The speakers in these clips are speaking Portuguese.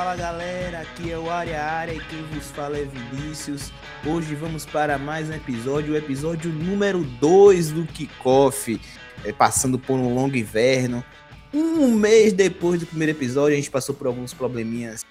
Fala galera, aqui é o Área Área e quem vos fala é Vinícius. Hoje vamos para mais um episódio, o episódio número 2 do Kickoff, é, passando por um longo inverno. Um mês depois do primeiro episódio, a gente passou por alguns probleminhas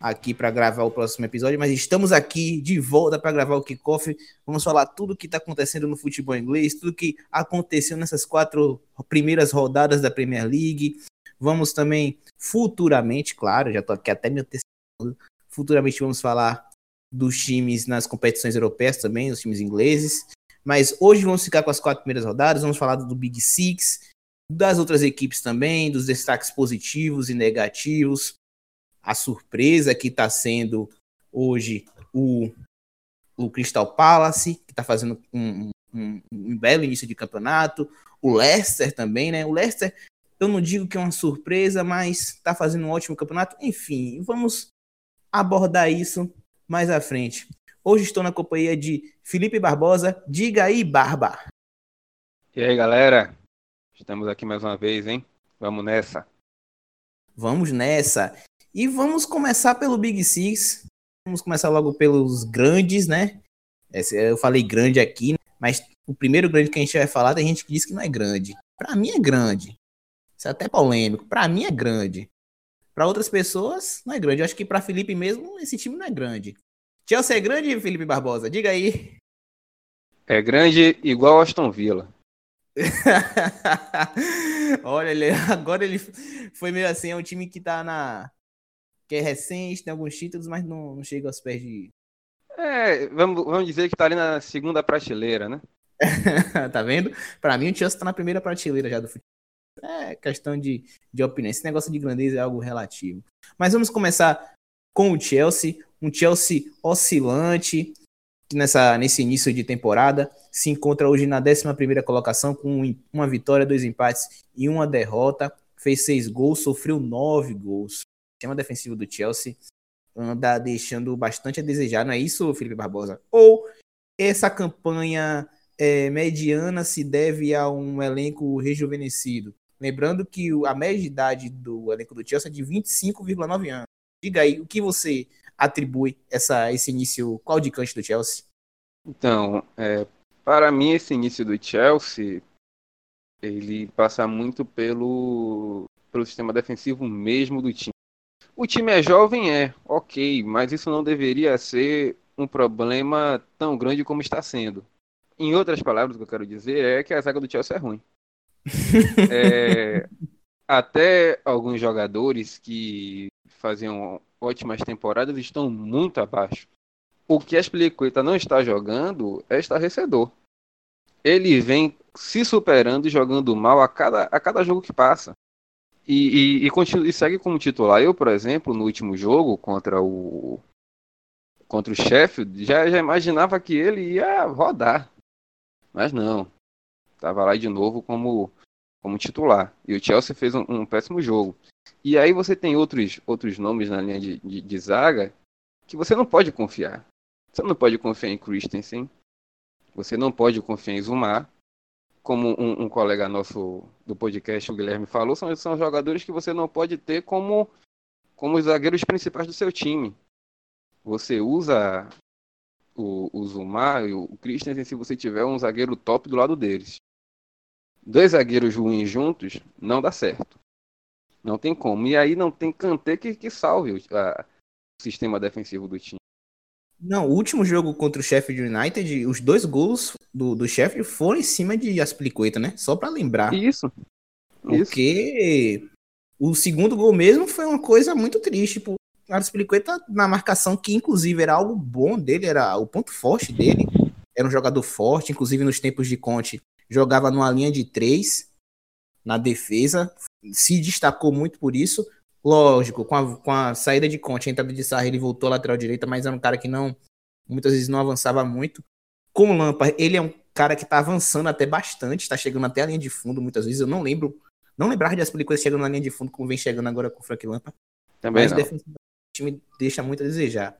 aqui para gravar o próximo episódio, mas estamos aqui de volta para gravar o Kickoff. Vamos falar tudo o que está acontecendo no futebol inglês, tudo que aconteceu nessas quatro primeiras rodadas da Premier League. Vamos também futuramente, claro, já estou aqui até me antecipando. Futuramente vamos falar dos times nas competições europeias também, os times ingleses. Mas hoje vamos ficar com as quatro primeiras rodadas, vamos falar do Big Six, das outras equipes também, dos destaques positivos e negativos, a surpresa que está sendo hoje o, o Crystal Palace, que está fazendo um, um, um, belo início de campeonato, o Leicester também, né? O Leicester, eu não digo que é uma surpresa, mas está fazendo um ótimo campeonato. Enfim, vamos abordar isso mais à frente. Hoje estou na companhia de Felipe Barbosa. Diga aí, Barba. E aí, galera? Estamos aqui mais uma vez, hein? Vamos nessa. Vamos nessa. E vamos começar pelo Big Six. Vamos começar logo pelos grandes, né? Eu falei grande aqui, mas o primeiro grande que a gente vai falar tem gente que diz que não é grande. Para mim é grande. Isso é até polêmico. Para mim é grande. Para outras pessoas não é grande. Eu acho que para Felipe mesmo esse time não é grande. Chelsea é grande, Felipe Barbosa? Diga aí. É grande igual Aston Villa. Olha, ele, agora ele foi meio assim, é um time que tá na que é recente, tem alguns títulos, mas não, não chega aos pés de. É, vamos, vamos dizer que tá ali na segunda prateleira, né? tá vendo? Para mim, o Chelsea tá na primeira prateleira já do futebol. É questão de, de opinião. Esse negócio de grandeza é algo relativo. Mas vamos começar com o Chelsea. Um Chelsea oscilante, que nessa, nesse início de temporada se encontra hoje na 11 colocação, com uma vitória, dois empates e uma derrota. Fez seis gols, sofreu nove gols sistema defensivo do Chelsea anda deixando bastante a desejar, não é isso, Felipe Barbosa? Ou essa campanha é, mediana se deve a um elenco rejuvenescido? Lembrando que a média de idade do elenco do Chelsea é de 25,9 anos. Diga aí, o que você atribui essa, esse início claudicante do Chelsea? Então, é, para mim, esse início do Chelsea, ele passa muito pelo, pelo sistema defensivo mesmo do time. O time é jovem, é, ok, mas isso não deveria ser um problema tão grande como está sendo. Em outras palavras, o que eu quero dizer é que a zaga do Chelsea é ruim. é, até alguns jogadores que faziam ótimas temporadas estão muito abaixo. O que a Spilicueta não está jogando é estarrecedor. Ele vem se superando e jogando mal a cada, a cada jogo que passa. E, e, e, continua, e segue como titular. Eu, por exemplo, no último jogo contra o contra o Sheffield, já, já imaginava que ele ia rodar. Mas não. Tava lá de novo como, como titular. E o Chelsea fez um, um péssimo jogo. E aí você tem outros, outros nomes na linha de, de, de, zaga que você não pode confiar. Você não pode confiar em Christensen. Você não pode confiar em Zumar como um, um, colega nosso do podcast, o Guilherme, falou, são, são jogadores que você não pode ter como, como os zagueiros principais do seu time. Você usa o, o Zumar e o Christensen se você tiver um zagueiro top do lado deles. Dois zagueiros ruins juntos não dá certo. Não tem como. E aí não tem Kanté que, que salve o, a, sistema defensivo do time. Não, o último jogo contra o Sheffield United, os dois gols do, do Sheffield foram em cima de Aspilicueta, né? Só para lembrar. Isso. Porque Isso. o segundo gol mesmo foi uma coisa muito triste. Tipo, Aspilicueta na marcação, que inclusive era algo bom dele, era o ponto forte dele. Era um jogador forte, inclusive nos tempos de Conte, jogava numa linha de três na defesa, se destacou muito por isso. Lógico, com a, com a saída de Conte, a entrada de Sarri, ele voltou à lateral direita, mas era um cara que não, muitas vezes não avançava muito. Com o Lampard, ele é um cara que tá avançando até bastante, tá chegando até a linha de fundo, muitas vezes eu não lembro, não lembrar de coisas chegando na linha de fundo como vem chegando agora com o Frank Lampard. Também mas não. o time deixa muito a desejar.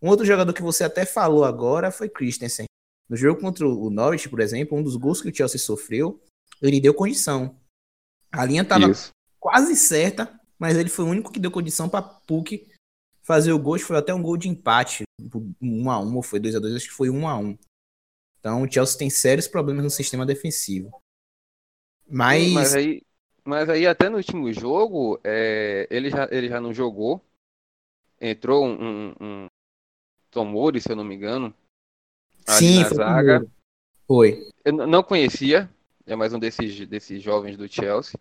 Um outro jogador que você até falou agora foi Christensen. No jogo contra o Norwich, por exemplo, um dos gols que o Chelsea sofreu, ele deu condição. A linha tava Isso. quase certa, mas ele foi o único que deu condição para Puck fazer o gol, foi até um gol de empate, 1 a 1 ou foi 2 a 2 acho que foi 1 a 1 Então o Chelsea tem sérios problemas no sistema defensivo. Mas. Mas aí, mas aí até no último jogo, é, ele, já, ele já não jogou. Entrou um, um, um Tomori, se eu não me engano. Sim, na foi zaga. Foi. Eu não conhecia, é mais um desses, desses jovens do Chelsea.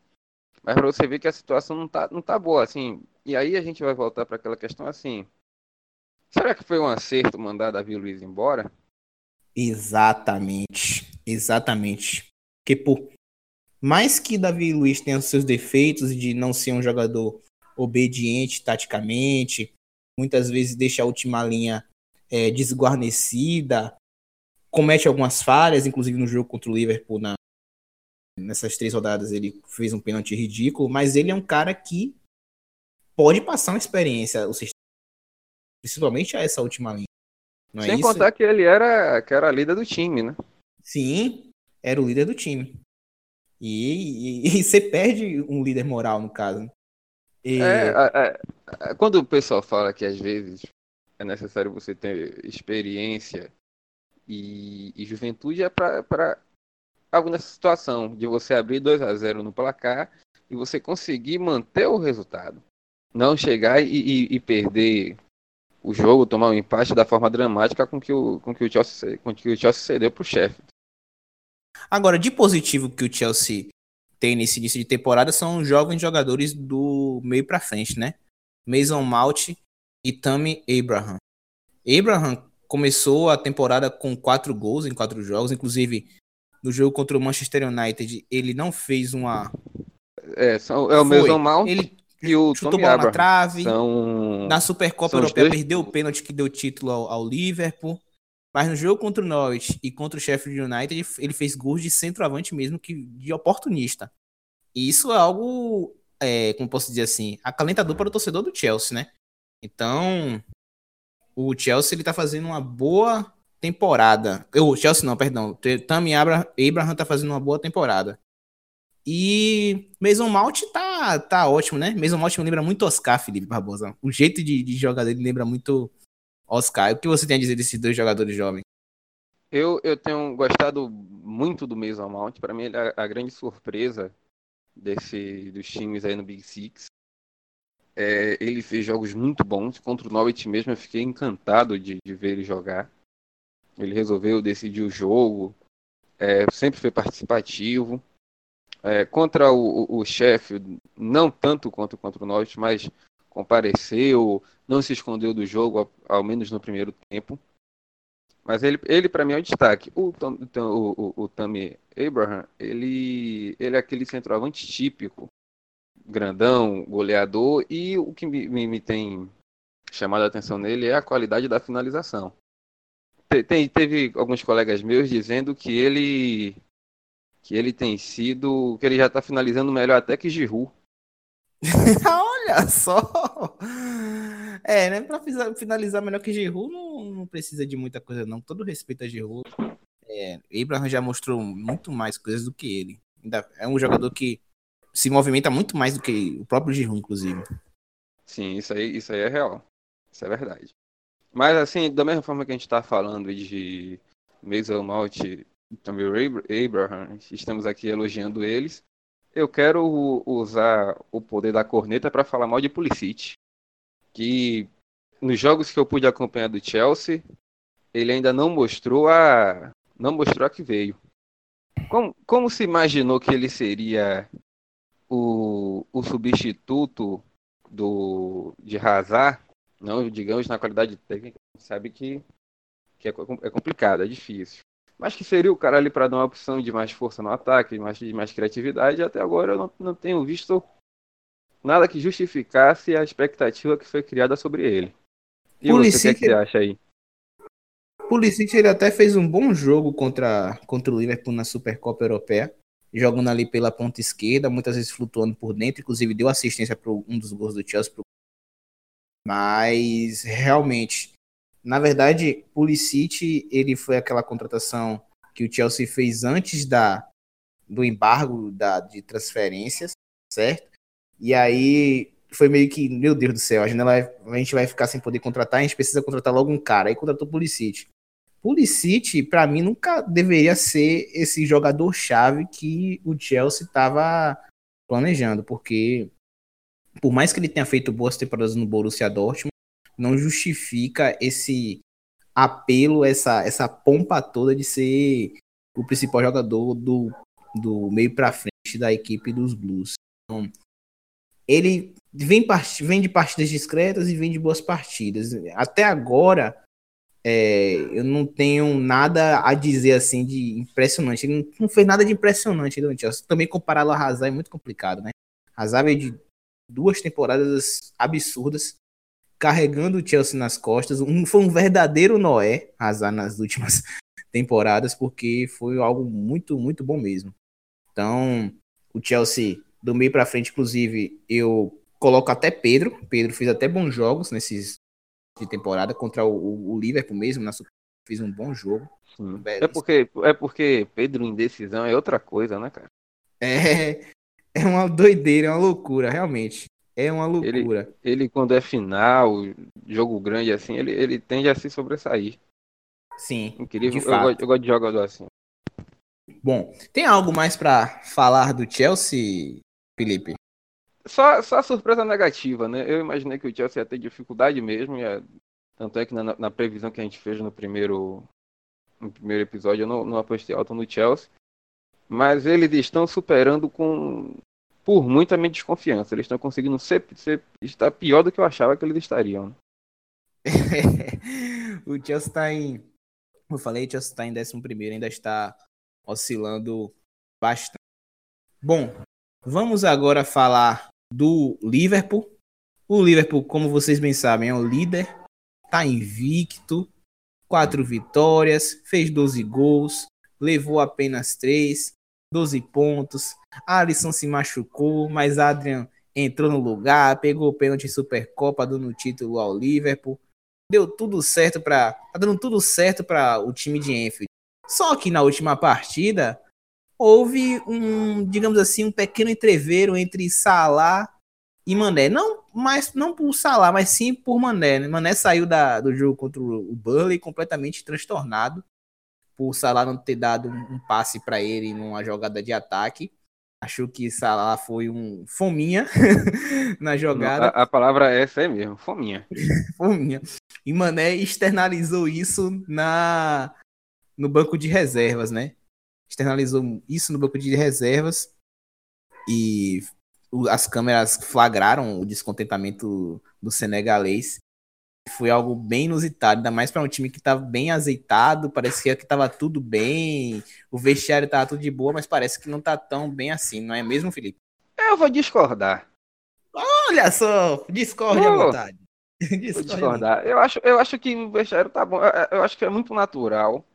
Mas para você ver que a situação não tá, não tá boa, assim. E aí a gente vai voltar para aquela questão assim. Será que foi um acerto mandar Davi Luiz embora? Exatamente. Exatamente. Porque por mais que Davi Luiz tenha os seus defeitos de não ser um jogador obediente taticamente, muitas vezes deixa a última linha é, desguarnecida, comete algumas falhas, inclusive no jogo contra o Liverpool na, nessas três rodadas ele fez um pênalti ridículo, mas ele é um cara que pode passar uma experiência, principalmente a essa última linha. Não é Sem é contar que ele era, que era líder do time, né? Sim, era o líder do time. E, e, e você perde um líder moral, no caso. Né? E... É, é, é, quando o pessoal fala que às vezes é necessário você ter experiência e, e juventude, é para algo nessa situação, de você abrir 2 a 0 no placar e você conseguir manter o resultado. Não chegar e, e, e, perder o jogo, tomar um empate da forma dramática com que o, com que o Chelsea, com que o Chelsea cedeu para o chefe. Agora, de positivo que o Chelsea tem nesse início de temporada são jovens jogadores do meio para frente, né? Mason Mount e Tammy Abraham. Abraham começou a temporada com quatro gols em quatro jogos, inclusive no jogo contra o Manchester United, ele não fez uma. É, são, é o. Mason Mount ele e o chutou bola na trave. São... Na Supercopa Europeia perdeu o pênalti que deu título ao, ao, Liverpool. Mas no jogo contra o Norwich e contra o Sheffield United, ele fez gols de centroavante mesmo, que de oportunista. E isso é algo, é, como posso dizer assim, acalentador para o torcedor do Chelsea, né? Então, o Chelsea ele tá fazendo uma boa temporada. O Chelsea não, perdão. Tammy Abraham tá fazendo uma boa temporada. E Mason Mount tá, tá ótimo, né? Mason Mount me lembra muito Oscar, Felipe Barbosa. O jeito de, de jogar dele lembra muito Oscar. O que você tem a dizer desses dois jogadores jovens? Eu, eu tenho gostado muito do Mason Mount. Para mim, ele é a grande surpresa desse, dos times aí no Big Six. É, ele fez jogos muito bons. Contra o Norwich mesmo, eu fiquei encantado de, de ver ele jogar. Ele resolveu decidir o jogo, é, sempre foi participativo. É, contra o, o, chefe, não tanto quanto contra o Norwich, mas compareceu, não se escondeu do jogo, ao, ao menos no primeiro tempo. Mas ele, ele para mim é o destaque. O, o, o, o Tammy Abraham, ele, ele é aquele centroavante típico, grandão, goleador, e o que me, me, tem chamado a atenção nele é a qualidade da finalização. Teve alguns colegas meus dizendo que ele que ele tem sido que ele já está finalizando melhor até que Giroud. Olha só. É, né? Para finalizar melhor que Giroud não, não, precisa de muita coisa não. Todo respeito a Giroud, é, Abraham já mostrou muito mais coisas do que ele. É um jogador que se movimenta muito mais do que o próprio Giroud, inclusive. Sim, isso aí, isso aí é real. Isso é verdade. Mas, assim, da mesma forma que a gente está falando de Mason Malt e também Abraham, estamos aqui elogiando eles, eu quero usar o poder da corneta para falar mal de Pulisic, que nos jogos que eu pude acompanhar do Chelsea, ele ainda não mostrou a não mostrou a que veio. Como, como se imaginou que ele seria o, o substituto do de Hazard não, digamos, na qualidade técnica, sabe que, que é, é complicado, é difícil. Mas que seria o cara ali para dar uma opção de mais força no ataque, de mais, de mais criatividade, até agora eu não, não tenho visto nada que justificasse a expectativa que foi criada sobre ele. E Pulisic, você, o que, é que você acha aí? Pulisic ele até fez um bom jogo contra, contra o Liverpool na Supercopa Europeia, jogando ali pela ponta esquerda, muitas vezes flutuando por dentro, inclusive deu assistência para um dos gols do Chelsea pro mas realmente, na verdade, Pulisic ele foi aquela contratação que o Chelsea fez antes da do embargo da, de transferências, certo? E aí foi meio que, meu Deus do céu, a janela a gente vai ficar sem poder contratar, a gente precisa contratar logo um cara. Aí contratou o Pulisic. Pulisic, para mim, nunca deveria ser esse jogador-chave que o Chelsea estava planejando, porque por mais que ele tenha feito boas temporadas no Borussia Dortmund, não justifica esse apelo, essa, essa pompa toda de ser o principal jogador do, do meio para frente da equipe dos Blues. Então, ele vem, vem de partidas discretas e vem de boas partidas. Até agora, é, eu não tenho nada a dizer assim de impressionante. Ele não fez nada de impressionante no Chelsea. Também compará-lo a Hazard é muito complicado, né? Hazard veio de duas temporadas absurdas, carregando o Chelsea nas costas. Um, foi um verdadeiro Noé, Hazard, nas últimas temporadas, porque foi algo muito, muito bom mesmo. Então, o Chelsea do meio para frente, inclusive, eu coloco até Pedro. Pedro fez até bons jogos nesses de temporada contra o, o Liverpool mesmo, na fez um bom jogo. É porque é porque Pedro em decisão é outra coisa, né, cara? É, é uma doideira, é uma loucura, realmente. É uma loucura. Ele, ele quando é final, jogo grande assim, ele, ele tende a se sobressair. Sim. Incrível. Eu, gosto, eu gosto de jogador assim. Bom, tem algo mais para falar do Chelsea, Felipe? Só, só surpresa negativa, né? Eu imaginei que o Chelsea ia ter dificuldade mesmo, ia... tanto é que na, na, previsão que a gente fez no primeiro, no primeiro episódio eu não, não apostei alto no Chelsea. Mas eles estão superando com por muita minha desconfiança. Eles estão conseguindo ser, ser estar pior do que eu achava que eles estariam. o Chelsea está em. Eu falei, o Chelsea está em 11 ainda está oscilando bastante. Bom, vamos agora falar do Liverpool. O Liverpool, como vocês bem sabem, é o líder, está invicto, quatro vitórias, fez 12 gols, levou apenas três, 12 pontos. Alisson se machucou, mas Adrian entrou no lugar, pegou o pênalti Supercopa, dando título ao Liverpool. Deu tudo certo para, tá dando tudo certo para o time de Enfield. Só que na última partida houve um, digamos assim, um pequeno entreveiro entre Salah e Mané. Não, mas não por Salah, mas sim por Mané. Né? Mané saiu da, do jogo contra o Burley completamente transtornado por Salah não ter dado um passe para ele numa jogada de ataque. Achou que Salah foi um fominha na jogada. A, a, palavra é essa é mesmo, fominha. fominha. E Mané externalizou isso na no banco de reservas, né? Externalizou isso no banco de reservas e as câmeras flagraram o descontentamento do senegalês. Foi algo bem inusitado, ainda mais para um time que estava bem azeitado, parecia que estava tudo bem, o vestiário estava tudo de boa, mas parece que não está tão bem assim, não é mesmo, Felipe? Eu vou discordar. Olha só, discorde à vontade. Vou discordar. Eu acho, eu acho que o vestiário tá bom. Eu acho que é muito natural.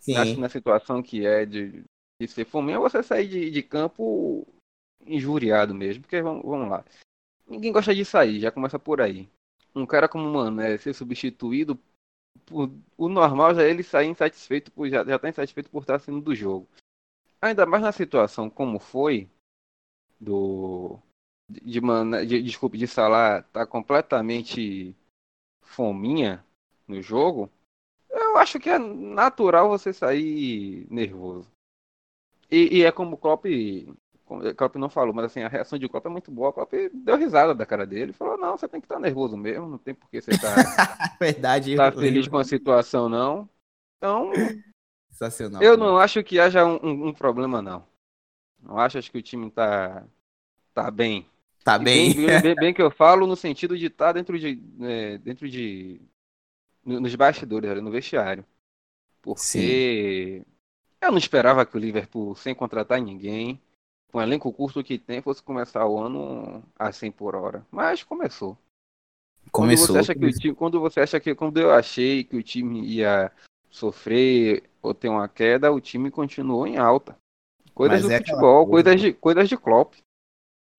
Sim. Acho que na situação que é de, de ser fominha, você sair de, de campo injuriado mesmo. Porque vamos, vamos lá. Ninguém gosta de sair, já começa por aí um cara como o Mané ser substituído, por, o normal já é ele sair insatisfeito, por, já, já tá insatisfeito por estar saindo do jogo. Ainda mais na situação como foi, do. De, de desculpe, de Salah tá completamente fominha no jogo, eu acho que é natural você sair nervoso. E, e é como o Klopp o Klopp não falou, mas assim, a reação de Klopp é muito boa. O Klopp deu risada da cara dele. Falou, não, você tem que estar nervoso mesmo, não tem por que você estar tá, Verdade, tá feliz com a situação, não. Então, Sensacional, eu não acho que haja um, um, um, problema, não. Não acho, acho que o time tá, tá bem. Tá bem. Bem, bem, bem, que eu falo no sentido de estar tá dentro de... É, dentro de nos bastidores, no vestiário. Porque Sim. eu não esperava que o Liverpool, sem contratar ninguém, com o elenco curto que tem, fosse começar o ano a 100 por hora. Mas começou. Começou. Quando você acha que o time, quando você acha que quando eu achei que o time ia sofrer ou ter uma queda, o time continuou em alta. Coisas Mas do é futebol, coisa. coisas de coisas de Klopp.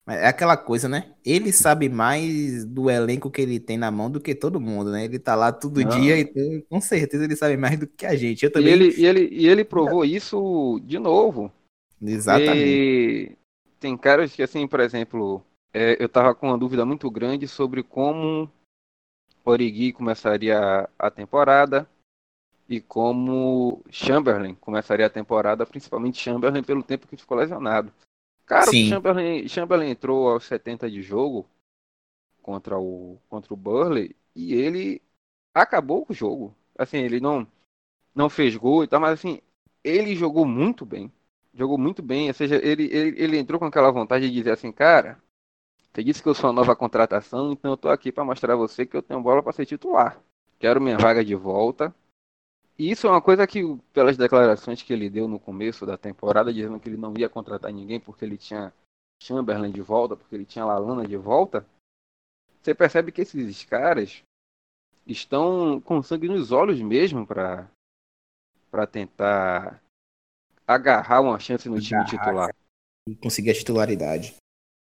É aquela coisa, né? Ele sabe mais do elenco que ele tem na mão do que todo mundo, né? Ele tá lá todo Não. dia e com certeza ele sabe mais do que a gente. Eu também... e, ele, e, ele, e ele provou isso de novo Exatamente. E tem caras que, assim, por exemplo, é, eu estava com uma dúvida muito grande sobre como Origi começaria a temporada e como Chamberlain começaria a temporada, principalmente Chamberlain pelo tempo que ficou lesionado. Cara, Sim. o Chamberlain, Chamberlain entrou aos 70 de jogo contra o contra o Burley e ele acabou com o jogo. Assim, ele não não fez gol e tal, mas assim, ele jogou muito bem. Jogou muito bem, ou seja, ele, ele, ele entrou com aquela vontade de dizer assim, cara, você disse que eu sou a nova contratação, então eu tô aqui para mostrar a você que eu tenho bola para ser titular. Quero minha vaga de volta. E isso é uma coisa que, pelas declarações que ele deu no começo da temporada, dizendo que ele não ia contratar ninguém porque ele tinha Chamberlain de volta, porque ele tinha Lalana de volta, você percebe que esses caras estão com sangue nos olhos mesmo para para tentar agarrar uma chance no agarrar, time titular. E conseguir a titularidade,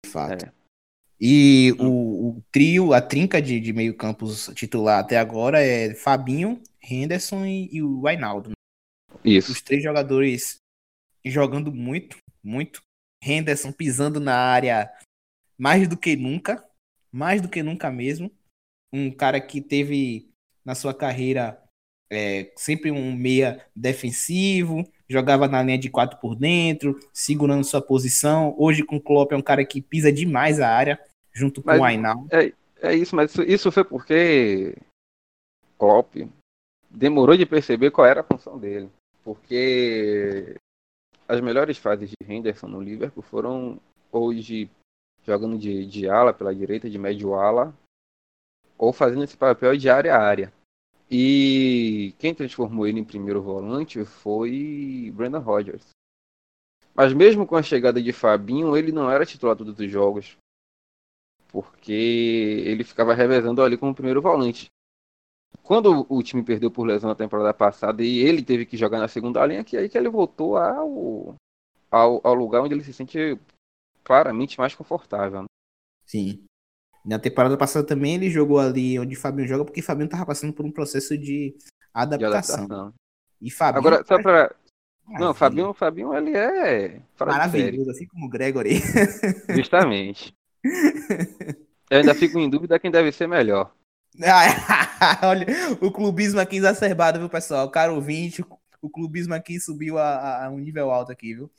de fato. É. E o, o, trio, a trinca de, de meio campos titular até agora é Fabinho, Henderson e, o Ainaldo. Isso. Os três jogadores jogando muito, muito. Henderson pisando na área mais do que nunca, mais do que nunca mesmo. Um cara que teve na sua carreira é, sempre um meia defensivo, jogava na linha de quatro por dentro, segurando sua posição. Hoje com o Klopp é um cara que pisa demais a área, junto com mas, o Ainal. É, é isso, mas isso, isso foi porque Klopp demorou de perceber qual era a função dele. Porque as melhores fases de Henderson no Liverpool foram hoje jogando de, de ala pela direita, de médio ala, ou fazendo esse papel de área a área. E quem transformou ele em primeiro volante foi Brandon Rodgers. Mas mesmo com a chegada de Fabinho, ele não era titular todos os jogos. Porque ele ficava revezando ali como primeiro volante. Quando o time perdeu por lesão na temporada passada e ele teve que jogar na segunda linha, que aí que ele voltou ao, ao, ao lugar onde ele se sente claramente mais confortável. Né? Sim. Na temporada passada também ele jogou ali onde Fabinho joga, porque Fabinho tava passando por um processo de adaptação. De adaptação. E Fabinho. Agora, só pra. Não, Fabinho, Fabinho ele é. Maravilhoso, assim como o Gregory. Justamente. Eu ainda fico em dúvida quem deve ser melhor. Olha, o clubismo aqui exacerbado, viu, pessoal? Caro 20, o clubismo aqui subiu a, a, um nível alto aqui, viu?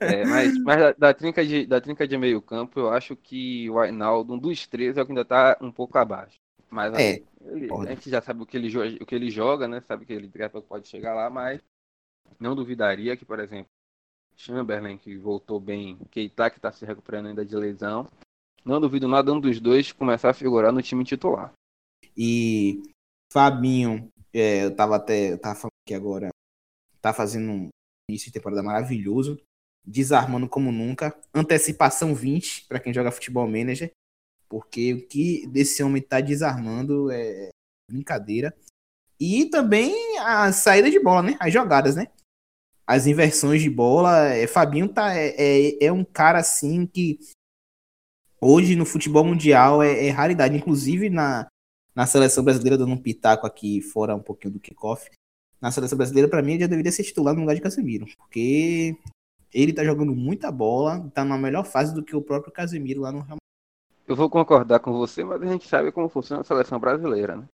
É, mas, mas da, da, trinca de, da trinca de meio campo, eu acho que o Ainaldo, um dos três, é o que ainda tá um pouco abaixo. Mas é, ele, a gente já sabe o que ele, o que ele joga, né? Sabe que ele pode chegar lá, mas não duvidaria que, por exemplo, Chamberlain, que voltou bem, Keita, que está se recuperando ainda de lesão, não duvido nada um dos dois começar a figurar no time titular. E Fabinho, é, eu tava até eu tava falando aqui agora, tá fazendo um início de temporada maravilhoso, desarmando como nunca. Antecipação 20 para quem joga futebol manager, porque o que desse homem tá desarmando é brincadeira. E também a saída de bola, né? As jogadas, né? As inversões de bola. É, Fabinho tá, é, é, é, um cara assim que hoje no futebol mundial é, é raridade. Inclusive na, na seleção brasileira, dando um pitaco aqui fora um pouquinho do kickoff na seleção brasileira, para mim, ele já deveria ser titular no lugar de Casemiro, porque ele tá jogando muita bola, tá na melhor fase do que o próprio Casemiro lá no Real Eu vou concordar com você, mas a gente sabe como funciona a seleção brasileira, né?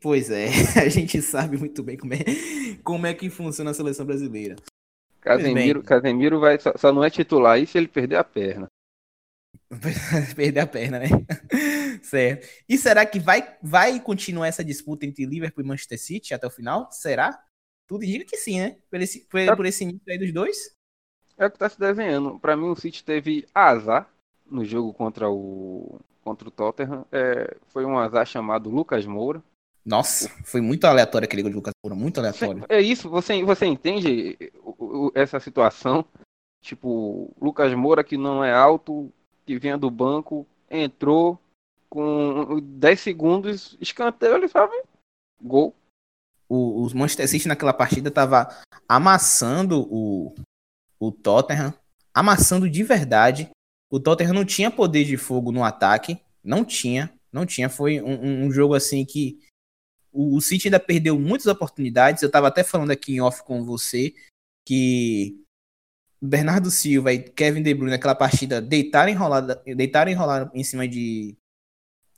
Pois é, a gente sabe muito bem como é, como é que funciona a seleção brasileira. Casemiro, Casemiro vai, só, só não é titular aí se ele perder a perna. perder a perna, né? certo. E será que vai, vai continuar essa disputa entre Liverpool e Manchester City até o final? Será? Tudo indica que sim, né? Por esse, por, é, por esse início aí dos dois. É o que tá se desenhando. Para mim, o City teve azar no jogo contra o contra o Tottenham. É, foi um azar chamado Lucas Moura. Nossa, foi muito aleatório aquele gol de Lucas Moura, muito aleatório. É isso, você, você entende essa situação? Tipo, Lucas Moura que não é alto, que vinha do banco, entrou com 10 segundos, escanteio, ele sabe, gol o, os Manchester City naquela partida tava amassando o, o Tottenham, amassando de verdade. O Tottenham não tinha poder de fogo no ataque, não tinha, não tinha. Foi um, um jogo assim que o, o, City ainda perdeu muitas oportunidades. Eu tava até falando aqui em off com você que Bernardo Silva e Kevin De Bruyne naquela partida deitaram enrolada, deitaram enrolado em cima de,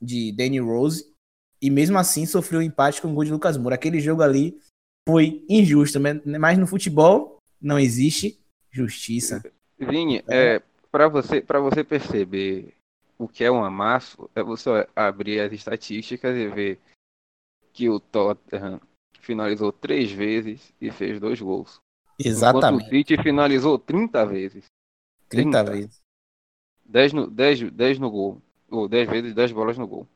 de Danny Rose e mesmo assim sofreu um empate com o gol de Lucas Moura. Aquele jogo ali foi injusto, mas no futebol não existe justiça. Vini, é, para você, você perceber o que é um amasso, é você abrir as estatísticas e ver que o Tottenham finalizou três vezes e fez dois gols. Exatamente. Enquanto o City finalizou 30 vezes. 30, 30 vezes. 10 no, 10, 10 no gol. Ou 10 vezes 10 bolas no gol.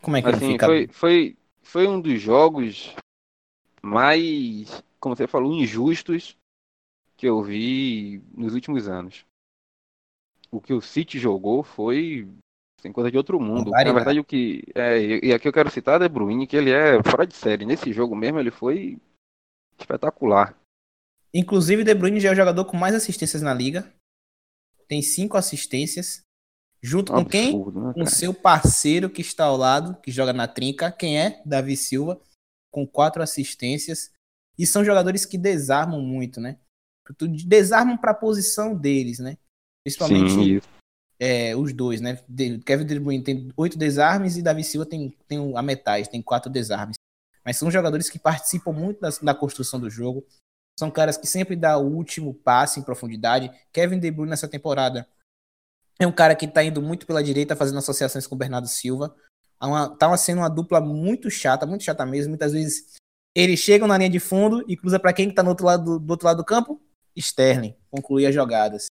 Como é que assim, fica? Foi, foi, foi um dos jogos mais, como você falou, injustos que eu vi nos últimos anos. O que o City jogou foi sem coisa de outro mundo. Na verdade, o que. É, e aqui eu quero citar é De Bruyne, que ele é fora de série. Nesse jogo mesmo, ele foi espetacular. Inclusive, De Bruyne já é o jogador com mais assistências na liga. Tem cinco assistências. Junto com Absurdo, quem? Né, com seu parceiro que está ao lado, que joga na trinca. Quem é? Davi Silva, com quatro assistências. E são jogadores que desarmam muito, né? Desarmam para a posição deles, né? Principalmente é, os dois, né? Kevin De Bruyne tem oito desarmes e Davi Silva tem, tem a metade, tem quatro desarmes. Mas são jogadores que participam muito da, da construção do jogo. São caras que sempre dão o último passe em profundidade. Kevin De Bruyne nessa temporada é um cara que está indo muito pela direita, fazendo associações com o Bernardo Silva. Uma, tá sendo uma dupla muito chata, muito chata mesmo. Muitas vezes eles chegam na linha de fundo e cruza para quem está no outro lado do outro lado do campo? Sterling, concluir as jogadas.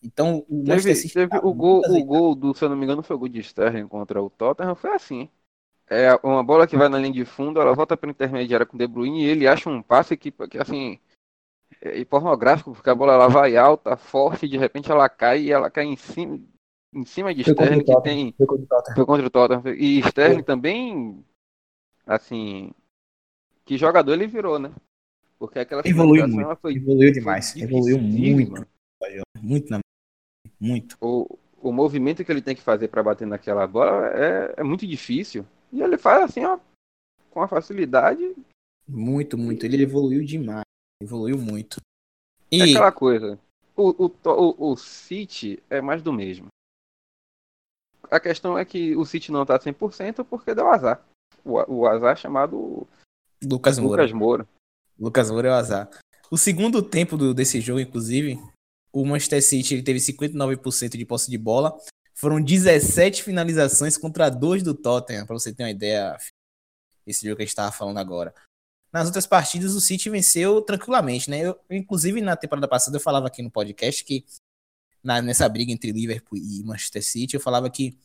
Então, o teve, teve tá o gol, o gol do, se eu não me engano, foi o gol de Sterling contra o Tottenham, foi assim. É uma bola que vai na linha de fundo, ela volta para intermediária com o De Bruyne e ele acha um passe que, que assim, é, pornográfico, porque a bola ela vai alta, forte, e de repente ela cai e ela cai em cima, em cima de Sterling, que tem. Foi contra o Tottenham. E Sterling foi. também, assim, que jogador ele virou, né? Porque aquela evoluiu muito, foi, evoluiu demais, foi evoluiu muito, muito, na... muito. O, o movimento que ele tem que fazer para bater naquela bola é, é muito difícil. E ele faz assim, ó, com a facilidade. Muito, muito. Ele evoluiu demais. Evoluiu muito. E... É aquela coisa. O, o, o, o City é mais do mesmo. A questão é que o City não tá 100% porque deu azar. O, o azar é chamado Lucas Moura. Lucas Moura. Lucas Moura é o azar. O segundo tempo do, desse jogo, inclusive, o Manchester City ele teve 59% de posse de bola. Foram 17 finalizações contra 2 do Tottenham, para você ter uma ideia. Esse jogo que a gente estava falando agora. Nas outras partidas, o City venceu tranquilamente, né? Eu, inclusive, na temporada passada, eu falava aqui no podcast que na, nessa briga entre Liverpool e Manchester City, eu falava que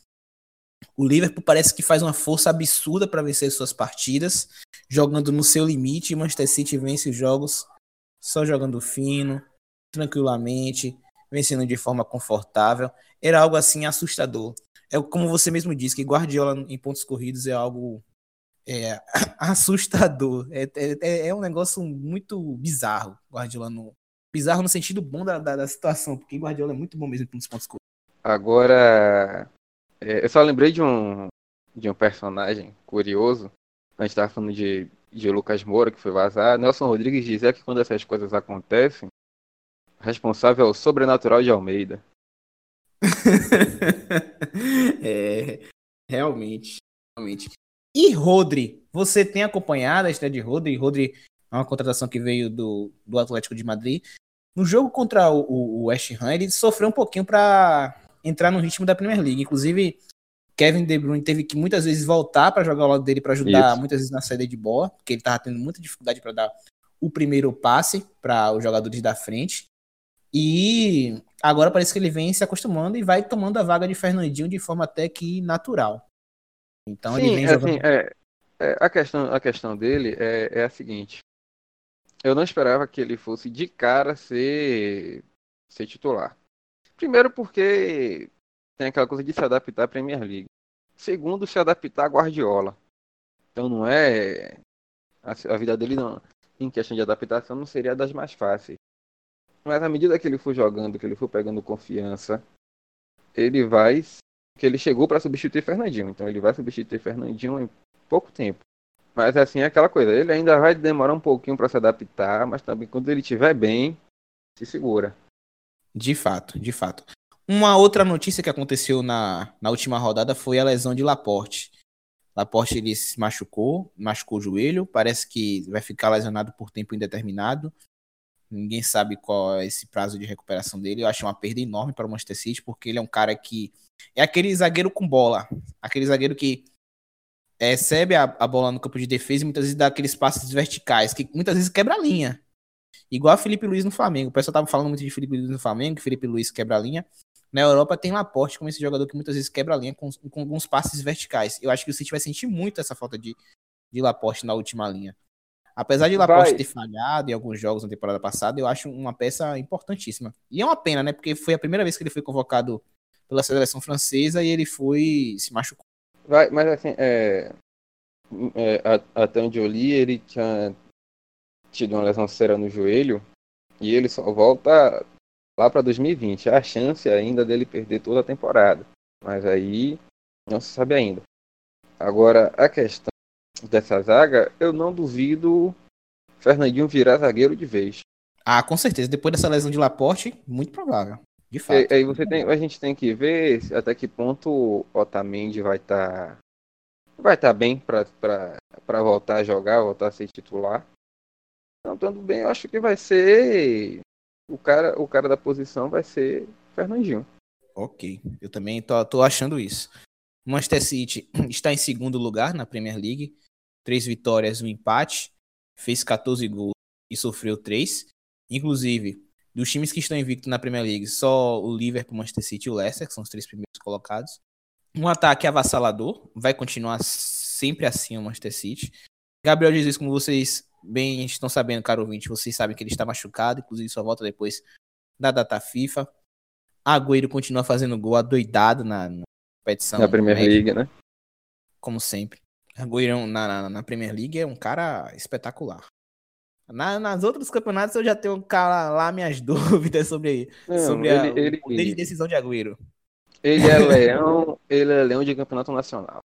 o Liverpool parece que faz uma força absurda para vencer suas partidas, jogando no seu limite, e Manchester City vence os jogos só jogando fino, tranquilamente, vencendo de forma confortável. Era algo assim assustador. É como você mesmo disse, que Guardiola em pontos corridos é algo é, assustador. É, é, é, um negócio muito bizarro, Guardiola. No, bizarro no sentido bom da, da, da situação, porque Guardiola é muito bom mesmo nos pontos corridos. Agora, é, eu só lembrei de um, de um personagem curioso. A gente estava falando de, de Lucas Moura, que foi vazar. Nelson Rodrigues dizia que quando essas coisas acontecem, responsável é o sobrenatural de Almeida. é, realmente, realmente. E Rodri, você tem acompanhado a estreia de Rodri? Rodri é uma contratação que veio do, do Atlético de Madrid. No jogo contra o, o, o West Ham, ele sofreu um pouquinho para entrar no ritmo da Premier League. Inclusive, Kevin De Bruyne teve que muitas vezes voltar para jogar ao lado dele para ajudar Isso. muitas vezes na saída de bola, porque ele estava tendo muita dificuldade para dar o primeiro passe para os jogadores da frente. E agora parece que ele vem se acostumando e vai tomando a vaga de Fernandinho de forma até que natural. Então Sim, ele vem jogando. Assim, é, é, a, questão, a questão dele é, é a seguinte. Eu não esperava que ele fosse de cara ser, ser titular. Primeiro porque tem aquela coisa de se adaptar à Premier League. Segundo, se adaptar a Guardiola. Então não é. A, a vida dele não, em questão de adaptação não seria das mais fáceis. Mas à medida que ele for jogando, que ele for pegando confiança, ele vai que ele chegou para substituir Fernandinho. Então ele vai substituir Fernandinho em pouco tempo. Mas assim é aquela coisa, ele ainda vai demorar um pouquinho para se adaptar, mas também quando ele estiver bem, se segura. De fato, de fato. Uma outra notícia que aconteceu na, na última rodada foi a lesão de Laporte. Laporte ele se machucou, machucou o joelho, parece que vai ficar lesionado por tempo indeterminado. Ninguém sabe qual é esse prazo de recuperação dele. Eu acho uma perda enorme para o Manchester City, porque ele é um cara que é aquele zagueiro com bola, aquele zagueiro que recebe a, a bola no campo de defesa e muitas vezes dá aqueles passes verticais, que muitas vezes quebra a linha. Igual a Felipe Luiz no Flamengo. O pessoal tava falando muito de Felipe Luiz no Flamengo, que Felipe Luiz quebra a linha. Na Europa tem Laporte como esse jogador que muitas vezes quebra a linha com, com alguns passes verticais. Eu acho que o City vai sentir muito essa falta de, de Laporte na última linha. Apesar de Laporte vai. ter falhado em alguns jogos na temporada passada, eu acho uma peça importantíssima. E é uma pena, né? Porque foi a primeira vez que ele foi convocado pela seleção francesa e ele foi se machucou. Vai, mas assim, é, é, até onde eu li, ele tinha tido uma lesão séria no joelho e ele só volta lá para 2020. Há a chance ainda dele perder toda a temporada, mas aí não se sabe ainda. Agora, a questão dessa zaga, eu não duvido Fernandinho virar zagueiro de vez. Ah, com certeza. Depois dessa lesão de Laporte, muito provável. De fato. aí você tem, a gente tem que ver até que ponto o Otamendi vai estar tá, vai estar tá bem para voltar a jogar, voltar a ser titular. Não estando bem, eu acho que vai ser o cara, o cara da posição vai ser Fernandinho. Ok, eu também tô, tô achando isso. Manchester City está em segundo lugar na Premier League, três vitórias, um empate, fez 14 gols e sofreu três. Inclusive, dos times que estão invictos na Premier League, só o Liverpool, o Manchester City e o Leicester, que são os três primeiros colocados. Um ataque avassalador, vai continuar sempre assim o Manchester City. Gabriel Jesus, como vocês bem estão sabendo, caro ouvinte, vocês sabem que ele está machucado, inclusive só volta depois da data FIFA. Agüero continua fazendo gol adoidado na, na competição. Na Premier League, né? Como sempre. Agüero na, na, na Premier League é um cara espetacular. Na, nas outros campeonatos eu já tenho lá minhas dúvidas sobre, Não, sobre ele, a, ele, o poder de decisão de Agüero. Ele é leão, ele é leão de campeonato nacional.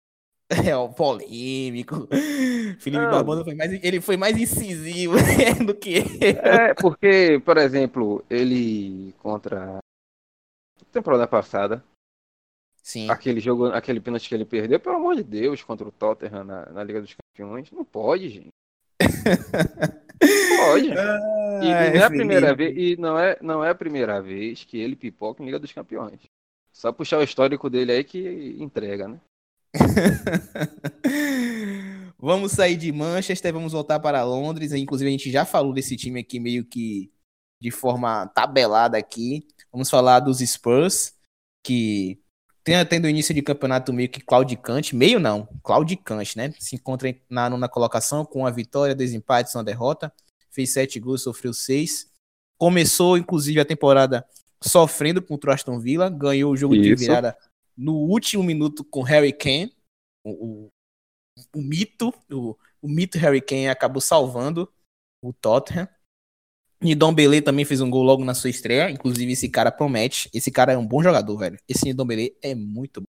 É, o polêmico. Felipe Barbosa foi mais, ele foi mais incisivo do que eu. É, porque, por exemplo, ele contra temporada passada, Sim. Aquele jogo, aquele pênalti que ele perdeu, pelo amor de Deus, contra o Tottenham na, na Liga dos Campeões. Não pode, gente. Pode. Ah, e, não é a primeira vez, e não é, não é a primeira vez que ele pipoca em Liga dos Campeões. Só puxar o histórico dele aí que entrega, né? vamos sair de Manchester, vamos voltar para Londres. Inclusive, a gente já falou desse time aqui meio que de forma tabelada aqui. Vamos falar dos Spurs, que tem tendo início de campeonato meio que claudicante, meio não, claudicante, né? Se encontra na nona colocação com a vitória, dois empates, uma derrota. Fez sete gols, sofreu seis. Começou, inclusive, a temporada sofrendo contra o Aston Villa, ganhou o jogo Isso. de virada no último minuto com Harry Kane. O, o, o mito, o, o mito Harry Kane acabou salvando o Tottenham. Nidom Belê também fez um gol logo na sua estreia. Inclusive, esse cara promete. Esse cara é um bom jogador, velho. Esse Nidom Belê é muito bom.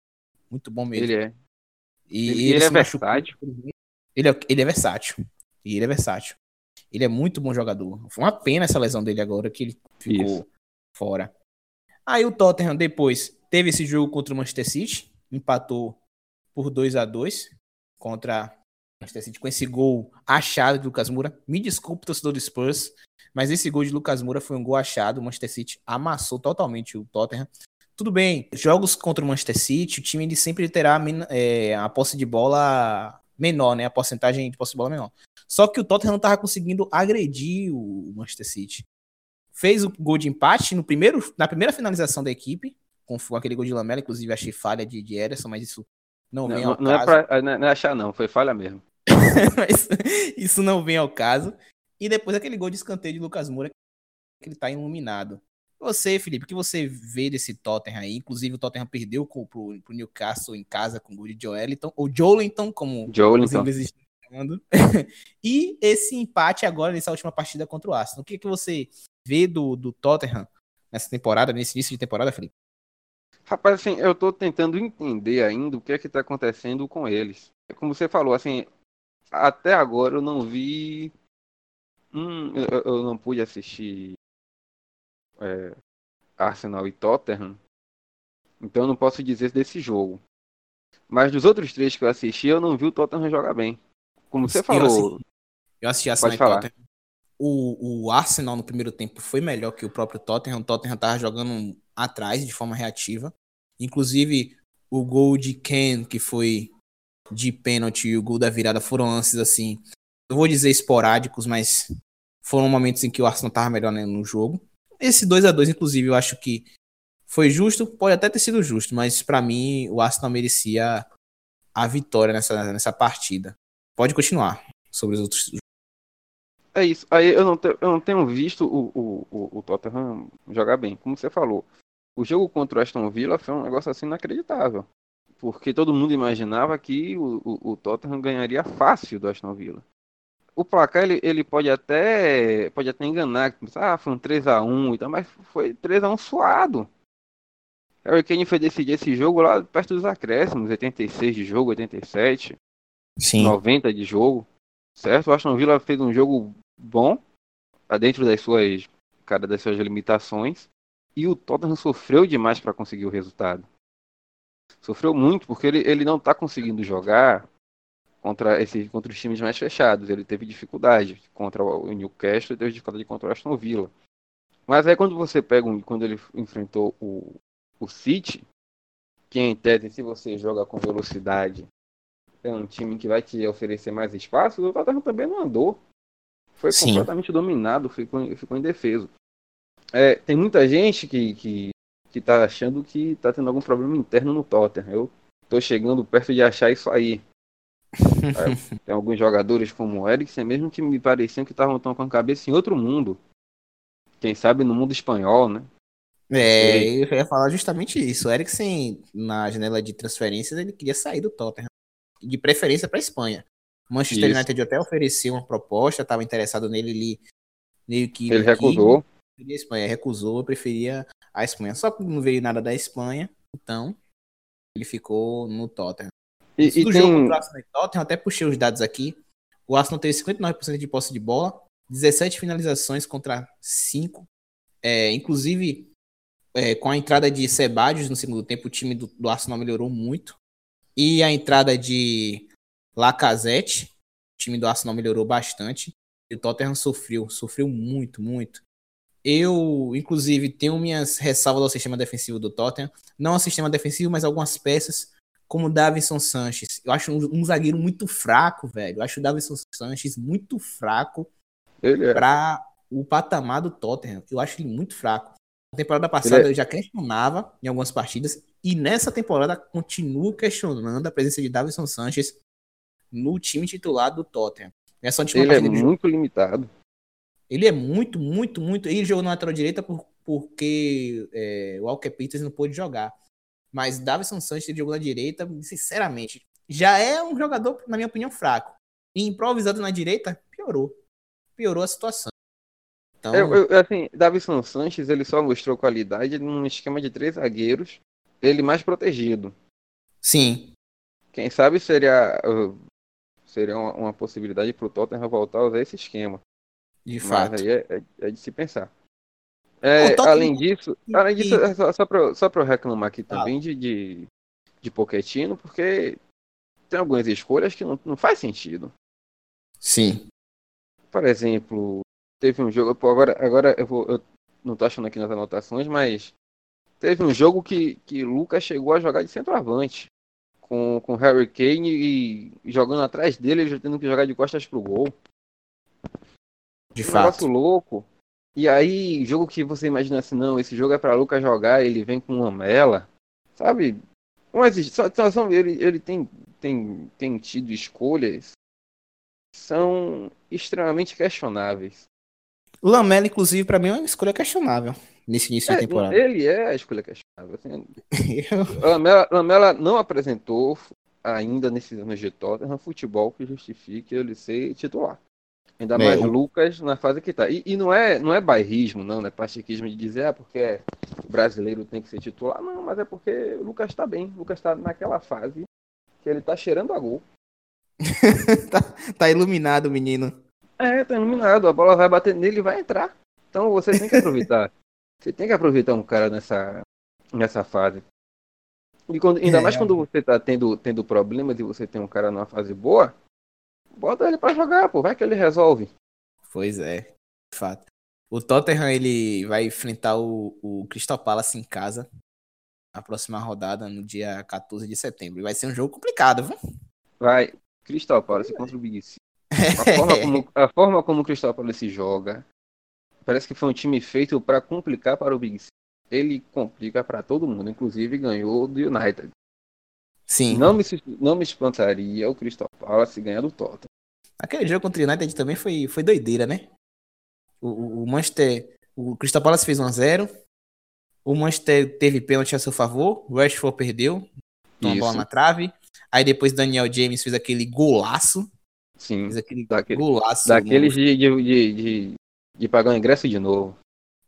Muito bom mesmo. Ele é. E ele, ele, ele é versátil. Ele é, ele é versátil. E ele é versátil. Ele é muito bom jogador. Foi uma pena essa lesão dele agora, que ele ficou Isso. fora. Aí o Tottenham depois teve esse jogo contra o Manchester City. Empatou por 2 a 2 contra o Manchester City com esse gol achado de Lucas Moura. Me desculpe, torcedor do Spurs. Mas esse gol de Lucas Moura foi um gol achado. O Manchester City amassou totalmente o Tottenham. Tudo bem, jogos contra o Manchester City, o time ele sempre terá é, a posse de bola menor, né? A porcentagem de posse de bola menor. Só que o Tottenham não estava conseguindo agredir o Manchester City. Fez o gol de empate no primeiro, na primeira finalização da equipe, com, aquele gol de Lamela, inclusive achei falha de, de Ederson, mas isso não, não vem ao não caso. É pra, não é achar não, foi falha mesmo. mas isso não vem ao caso. E depois aquele gol de escanteio de Lucas Moura, que ele tá iluminado. Você, Felipe, o que você vê desse Tottenham aí? Inclusive, o Tottenham perdeu pro, pro, pro Newcastle em casa com o gol de Joelinton, ou Joelinton, como Joelinton. os ingleses estão chamando. e esse empate agora nessa última partida contra o Arsenal. O que, que você vê do, do Tottenham nessa temporada, nesse início de temporada, Felipe? Rapaz, assim, eu tô tentando entender ainda o que é que tá acontecendo com eles. Como você falou, assim, até agora eu não vi Hum, eu, eu, não pude assistir é, Arsenal e Tottenham, então eu não posso dizer desse jogo. Mas dos outros três que eu assisti, eu não vi o Tottenham jogar bem. Como você falou. Eu assisti, eu assisti Arsenal e Tottenham. O, o Arsenal no primeiro tempo foi melhor que o próprio Tottenham. O Tottenham tava jogando atrás de forma reativa. Inclusive, o gol de Ken, que foi de pênalti, e o gol da virada foram lances assim. Não vou dizer esporádicos, mas foram momentos em que o Arsenal tava melhor né, no jogo. Esse 2 a 2 inclusive, eu acho que foi justo, pode até ter sido justo, mas para mim o Arsenal merecia a vitória nessa, nessa partida. Pode continuar sobre os outros. É isso. Aí eu não, te, eu não tenho visto o, o, o, o Tottenham jogar bem. Como você falou, o jogo contra o Aston Villa foi um negócio assim inacreditável. Porque todo mundo imaginava que o, o, o Tottenham ganharia fácil do Aston Villa. O placar ele, ele pode até pode até enganar, ah, foi um 3 a 1 e tal, mas foi 3 a 1 suado. Harry Kane foi decidir esse jogo lá perto dos acréscimos, 86 de jogo, 87, Sim. 90 de jogo, certo? O Aston Villa fez um jogo bom, dentro das suas, cara, das suas limitações, e o Tottenham sofreu demais para conseguir o resultado. Sofreu muito porque ele, ele não está conseguindo jogar contra, esse, contra os times mais fechados. Ele teve dificuldade contra o Newcastle e teve dificuldade contra o Aston Villa. Mas aí quando você pega um, quando ele enfrentou o, o City, que em tese, se você joga com velocidade, é um time que vai te oferecer mais espaço, o Tottenham também não andou. Foi Sim. completamente dominado, ficou, ficou indefeso. É, tem muita gente que, que, que tá achando que tá tendo algum problema interno no Tottenham. Eu tô chegando perto de achar isso aí. É, tem alguns jogadores como o Eriksen mesmo que me pareciam que estavam com a cabeça em outro mundo. Quem sabe no mundo espanhol, né? É, eu ia falar justamente isso. O Eriksen, na janela de transferências, ele queria sair do Tottenham. De preferência para Espanha. Manchester isso. United até ofereceu uma proposta, estava interessado nele, ele meio que. Ele recusou. Queria a Espanha, recusou, preferia a Espanha. Só que não veio nada da Espanha, então ele ficou no Tottenham. E, e do tem... jogo contra o Arsenal e Tottenham, até puxei os dados aqui. O Arsenal teve 59% de posse de bola, 17 finalizações contra 5. É, inclusive, é, com a entrada de Sebadios no segundo tempo, o time do, do, Arsenal melhorou muito. E a entrada de Lacazette, o time do Arsenal melhorou bastante. E o Tottenham sofreu, sofreu muito, muito. Eu, inclusive, tenho minhas ressalvas ao sistema defensivo do Tottenham. Não ao sistema defensivo, mas algumas peças, como o Davison Sanches. Eu acho um, um zagueiro muito fraco, velho. Eu acho o Davison Sanches muito fraco é. para o patamar do Tottenham. Eu acho ele muito fraco. Na temporada passada é... eu já questionava em algumas partidas e nessa temporada continuo questionando a presença de Davison Sanchez no time titular do Tottenham. Essa ele é muito limitado. Ele é muito, muito, muito. Ele jogou na lateral direita por, porque é, o Walker Peters não pôde jogar. Mas Davison Sanchez jogou na direita, sinceramente, já é um jogador, na minha opinião, fraco. E improvisado na direita, piorou. Piorou a situação. Então... Eu, eu, assim, Davison Sanches ele só mostrou qualidade num esquema de três zagueiros, ele mais protegido. Sim. Quem sabe seria seria uma, uma possibilidade para o Tottenham voltar a usar esse esquema. De fato. Mas aí é, é, é de se pensar. É, além disso, além disso, é só, só para só eu reclamar aqui também ah. de, de, de Pochettino, porque tem algumas escolhas que não, não faz sentido. Sim. Por exemplo, teve um jogo. Pô, agora, agora eu, vou, eu não tô achando aqui nas anotações, mas teve um jogo que, que Lucas chegou a jogar de centroavante. Com, com Harry Kane e jogando atrás dele, ele já tendo que jogar de costas pro gol. De um fato. Louco. E aí, jogo que você imagina assim, não, esse jogo é para Lucas jogar, ele vem com uma mela. Sabe? Mas situação, ele, ele tem, tem, tem tido escolhas são extremamente questionáveis. O Lamela, inclusive, para mim é uma escolha questionável nesse início é, da temporada. Ele é a escolha questionável. Assim. Lamela, Lamela não apresentou ainda nesses anos de Tottenham futebol que justifique ele ser titular. Ainda é, mais Lucas na fase que tá. E, e, não é não é bairrismo, não, não é pastiquismo de dizer, ah, porque o brasileiro tem que ser titular. Não, mas é porque o Lucas tá bem. O Lucas tá naquela fase que ele tá cheirando a gol. tá, tá iluminado, menino. É, tá iluminado. A bola vai bater nele e vai entrar. Então você tem que aproveitar. Você tem que aproveitar um cara nessa, nessa fase. E quando, ainda é, mais quando você tá tendo, tendo problemas e você tem um cara numa fase boa, bota ele para jogar, pô, vai que ele resolve. Pois é, de fato. O Tottenham ele vai enfrentar o, o Crystal Palace em casa na próxima rodada, no dia 14 de setembro. E vai ser um jogo complicado, viu? Vai. Crystal Palace contra o Big C. A forma como, a forma como o Crystal Palace joga, parece que foi um time feito para complicar para o Big C. Ele complica para todo mundo, inclusive ganhou do United. Sim. Não me, não me espantaria o Crystal Palace ganhar do Tottenham. Aquele jogo contra o United também foi, foi doideira, né? O, o Manchester. O Crystal Palace fez 1x0. O Manchester teve pênalti a seu favor. O Rashford perdeu. Uma bola na trave. Aí depois Daniel James fez aquele golaço. Sim. Fez aquele daquele, golaço. Daqueles de, de, de, de, pagar o ingresso de novo.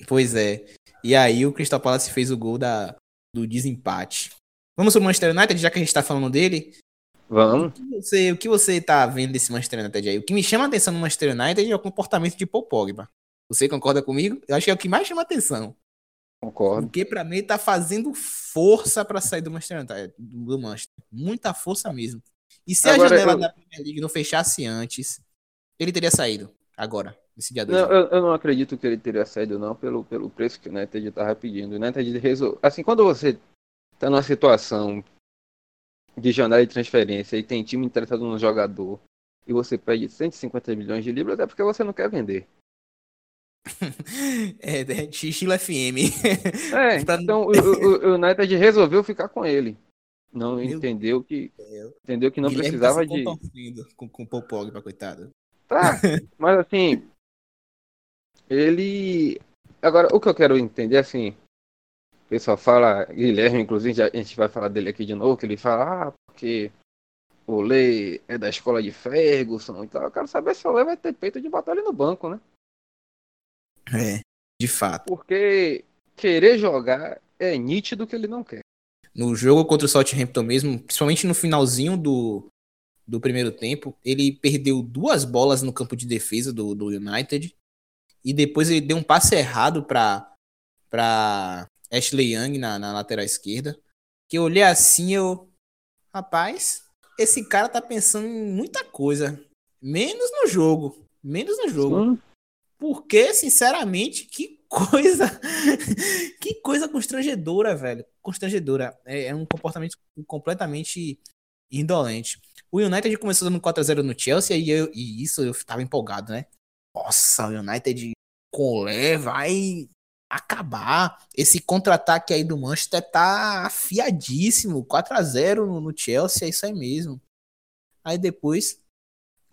Pois é. E aí o Crystal Palace fez o gol da, do desempate. Vamos pro Manchester United, já que a gente tá falando dele. Vamos. O que, você, o que você tá vendo desse Manchester United aí? O que me chama a atenção no Manchester United é o comportamento de Paul Pogba. Você concorda comigo? Eu acho que é o que mais chama atenção. Concordo. Porque para mim ele tá fazendo força para sair do Manchester United, do Manchester. Muita força mesmo. E se agora, a janela eu... da Premier League não fechasse antes, ele teria saído agora, nesse dia 2. Não, eu, eu, não acredito que ele teria saído não pelo, pelo preço que o United tava pedindo. O United resolve... Assim, quando você tá numa situação de janela de transferência e tem time interessado no jogador e você pede 150 milhões de libras, é porque você não quer vender. é, é Xixila FM. É, então o, o, o, United resolveu ficar com ele. Não Meu entendeu que entendeu que não Guilherme tá precisava tá de com, com o para coitado. Tá, mas assim, ele agora o que eu quero entender assim, pessoal fala, Guilherme inclusive a gente vai falar dele aqui de novo, que ele fala, ah, porque o Lei é da escola de Ferguson e tal. Eu quero saber se o Lei vai ter peito de botar ele no banco, né? É, de fato. Porque querer jogar é nítido que ele não quer. No jogo contra o Southampton mesmo, principalmente no finalzinho do, do primeiro tempo, ele perdeu duas bolas no campo de defesa do, do United. E depois ele deu um passe errado para para Ashley Young na, na lateral esquerda. Que eu olhei assim, eu. Rapaz, esse cara tá pensando em muita coisa. Menos no jogo. Menos no jogo. Porque, sinceramente, que coisa. que coisa constrangedora, velho. Constrangedora. É, é um comportamento completamente indolente. O United começou dando 4x0 no Chelsea e, eu, e isso eu tava empolgado, né? Nossa, o United com o Lé vai acabar. Esse contra-ataque aí do Manchester tá afiadíssimo. 4 a 0 no, Chelsea, é isso aí mesmo. Aí depois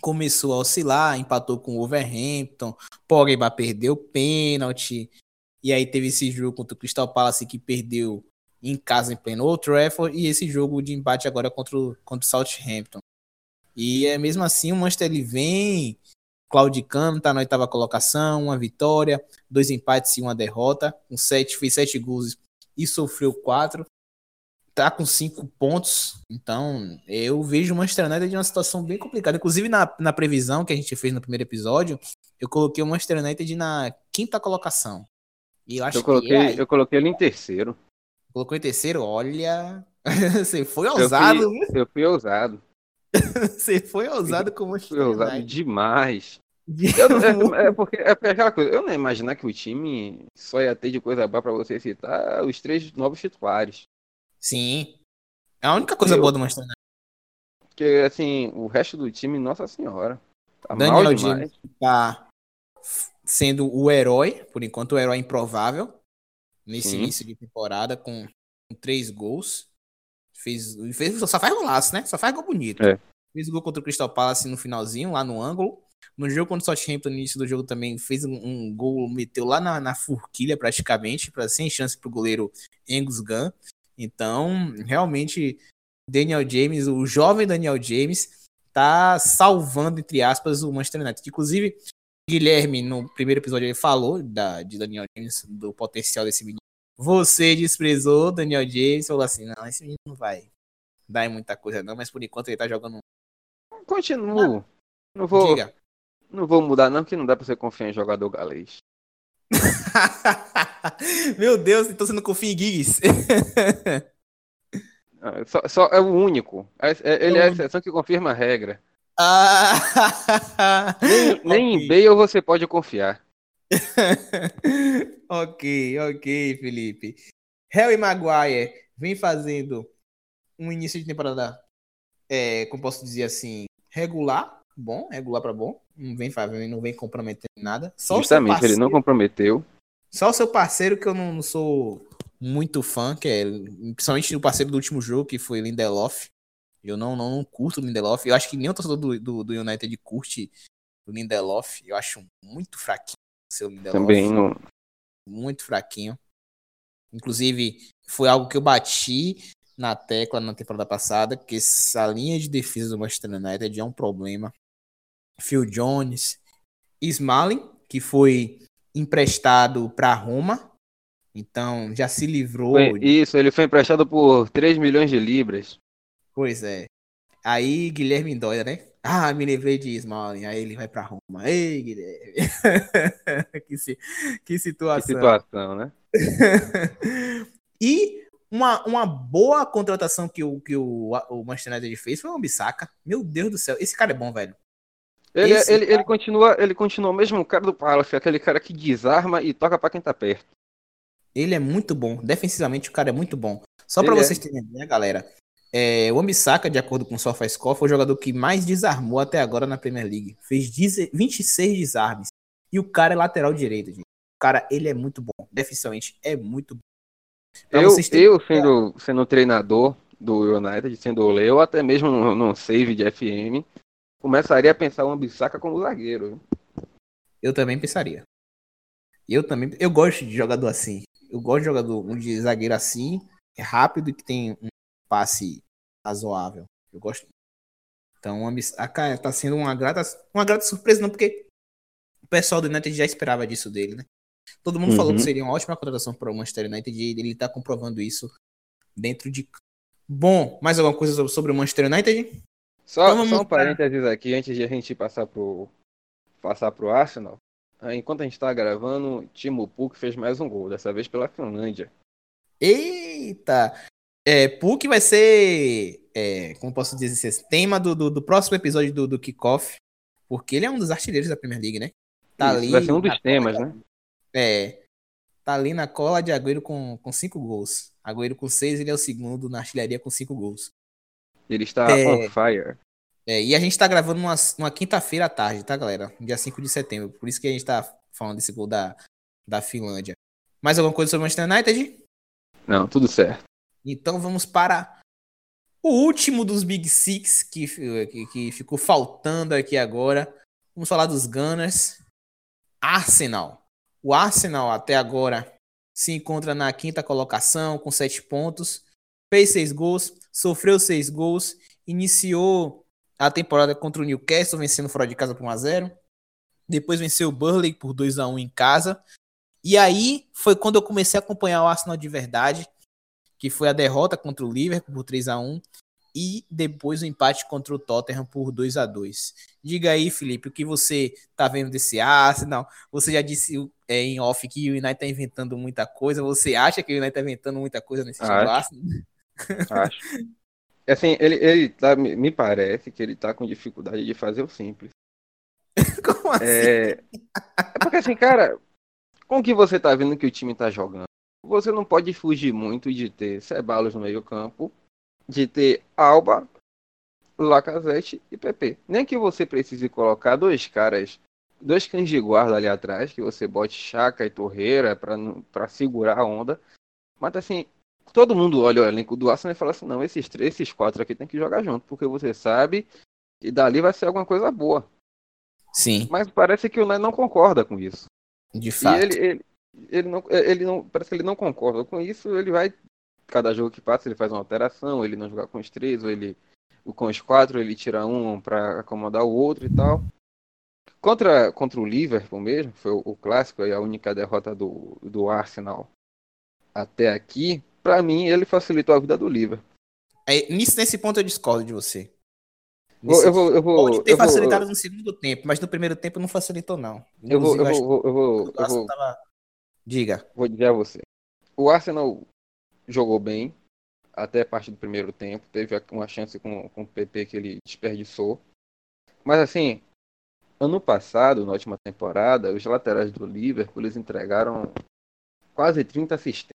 começou a oscilar, empatou com o Wolverhampton, Pogba perdeu pênalti, e aí teve esse jogo contra o Crystal Palace que perdeu em casa em pleno Old Trafford, e esse jogo de empate agora contra o, contra o Southampton. E é mesmo assim, o Manchester ele vem claudicando, tá na oitava colocação, uma vitória, dois empates e uma derrota, com sete, fez sete gols e sofreu quatro tá com cinco pontos, então eu vejo o Manchester United de uma situação bem complicada. Inclusive, na, na previsão que a gente fez no primeiro episódio, eu coloquei o Manchester United na quinta colocação. E eu acho eu coloquei, que é eu coloquei ele em terceiro. Colocou em terceiro? Olha. Você foi ousado, eu fui, eu fui ousado. Você foi ousado com o Manchester Fui ousado demais. Eu, é, é, porque, é aquela coisa, eu não ia imaginar que o time só ia ter de coisa boa pra você citar os três novos titulares. Sim. É a única coisa eu, boa do Manchester United. Porque, assim, o resto do time, nossa senhora. Tá Daniel James tá sendo o herói, por enquanto o herói improvável, nesse Sim. início de temporada, com, com, três gols. Fez, fez, só faz golaço, né? Só faz gol bonito. É. Fez gol contra o Crystal Palace no finalzinho, lá no ângulo. No jogo contra o Southampton, no início do jogo também fez um, um gol, meteu lá na, na forquilha praticamente, para sem chance pro goleiro Angus Gunn. Então, realmente, Daniel James, o jovem Daniel James, tá salvando, entre aspas, o Manchester United. Inclusive, Guilherme, no primeiro episódio, ele falou da, de Daniel James, do potencial desse menino. Você desprezou Daniel James, falou assim, não, esse menino não vai dar muita coisa não, mas por enquanto ele tá jogando... Continuo. Ah, não vou... Diga. Não vou mudar não, que não dá pra você confiar em jogador galês. Meu Deus, então você não confia em Giggs? Ah, Só, só é o único. É- é- ele é a exceção que confirma a regra. ah! Nem, nem Ok. em Bale você pode confiar. ok, ok, Felipe. Harry Maguire vem fazendo um início de temporada, é, como posso dizer assim, regular, bom, regular para bom. Não vem fazendo, não vem comprometendo nada. Só Justamente, o seu ele não parceiro, comprometeu. só o seu parceiro que eu não, não sou muito fã, que é principalmente o parceiro do último jogo que foi Lindelof. Eu não, não, não curto o Lindelof. Eu acho que nem o torcedor do, do, do United curte o Lindelof. Eu acho muito fraquinho seu Lindelof Também não. muito fraquinho. Inclusive, foi algo que eu bati na tecla na temporada passada, que essa linha de defesa do Manchester United é um problema. Phil Jones, Smalling, que foi emprestado para Roma, então já se livrou. Foi- Isso, ele foi emprestado por 3 milhões de libras. Pois é. Aí Guilherme Dóia, né? Ah, me livrei de Smalling. Aí ele vai para Roma. Ei, Guilherme. que, si- que Que situação. situação, né? e uma, uma boa contratação que o, que o, o Manchester United fez foi o Ambissaca. Meu Deus do céu, esse cara é bom, velho. Ele, Esse ele, ele continua, ele continua o mesmo cara do Palace, aquele cara que desarma e toca pra quem tá perto. Ele é muito bom. Defensivamente, o cara é muito bom. Só pra Ele é. vocês terem ideia, galera. É, o Ambissaca, de acordo com o SofaScore, foi o jogador que mais desarmou até agora na Premier League. Fez 10 26 desarmes. E o cara é lateral direito, gente. O cara, ele é muito bom. Defensivamente, é muito bom. Pra Eu, terem eu sendo, sendo treinador do United, sendo o Leo, até mesmo num, num save de FM, começaria a pensar o Ambissaca como zagueiro. Eu também pensaria. Eu também. Eu gosto de jogador assim. Eu gosto de jogador um de zagueiro assim, é rápido que tem um passe razoável. Eu gosto. Então, a cara tá sendo uma grata, uma grata surpresa, não, porque o pessoal do United já esperava disso dele, né? Todo mundo falou Uhum. que seria uma ótima contratação para o Manchester United e ele tá comprovando isso dentro de. Bom, mais alguma coisa sobre- o Manchester United? Só, Então só um parênteses aqui, antes de a gente passar pro, passar pro Arsenal. Ah, Enquanto a gente tá gravando, Timo Puk fez mais um gol, dessa vez pela Finlândia. Eita! É, Puck vai ser, é, como posso dizer, esse tema do, do, do próximo episódio do, do Kickoff, porque ele é um dos artilheiros da Premier League, né? Tá Isso, vai ser um dos temas, cola- né? É, tá ali na cola de Agüero com, com cinco gols. Agüero com seis, ele é o segundo na artilharia com cinco gols. Ele está É. on fire. É, e a gente tá gravando numa, numa quinta-feira à tarde, tá, galera? Dia 5 de setembro. Por isso que a gente tá falando desse gol da, da Finlândia. Mais alguma coisa sobre o Manchester United? Não, tudo certo. Então vamos para o último dos Big Six que, que, que ficou faltando aqui agora. Vamos falar dos Gunners. Arsenal. O Arsenal até agora se encontra na quinta colocação com sete pontos. Fez seis gols, sofreu seis gols, iniciou a temporada contra o Newcastle vencendo fora de casa por 1 a 0. Depois venceu o Burley por 2 a 1 em casa. E aí foi quando eu comecei a acompanhar o Arsenal de verdade que foi a derrota contra o Liverpool por 3 a 1 e depois o empate contra o Tottenham por 2 a 2 Diga aí, Felipe, o que você tá vendo desse Arsenal? Você já disse é, em off que o United tá inventando muita coisa. Você acha que o United tá inventando muita coisa nesse time. Arsenal? Acho. Assim, ele, ele tá, me parece que ele tá com dificuldade de fazer o simples. Como assim? É, é porque assim, cara, com o que você tá vendo que o time tá jogando, você não pode fugir muito de ter Ceballos no meio campo, de ter Alba, Lacazette e PP. Nem que você precise colocar dois caras, dois cães de guarda ali atrás, que você bote Chaka e Torreira pra segurar a onda. Mas assim, todo mundo olha o elenco do Arsenal e fala assim, não, esses três, esses quatro aqui tem que jogar junto, porque você sabe que dali vai ser alguma coisa boa. Sim, Mas parece que o Ney não concorda com isso. de E fato. ele, ele, ele, não, ele não. Parece que ele não concorda com isso, ele vai. Cada jogo que passa, ele faz uma alteração, ele não joga com os três, ou ele. Com os quatro, ele tira um pra acomodar o outro e tal. Contra, contra o Liverpool mesmo, foi o, o clássico e a única derrota do, do Arsenal até aqui. Pra mim, ele facilitou a vida do Liverpool. É, nisso, nesse ponto eu discordo de você. Vou- Nesse- eu vou, eu vou, Pode ter eu vou- facilitado no segundo tempo, mas no primeiro tempo não facilitou, não. eu vou, eu Inclusive, vou, eu vou, eu o Arsenal vou, tava- Diga. Vou dizer a você. O Arsenal jogou bem até a parte do primeiro tempo. Teve uma chance com, com o PP que ele desperdiçou. Mas assim, ano passado, na última temporada, os laterais do Liverpool eles entregaram quase 30 assistências.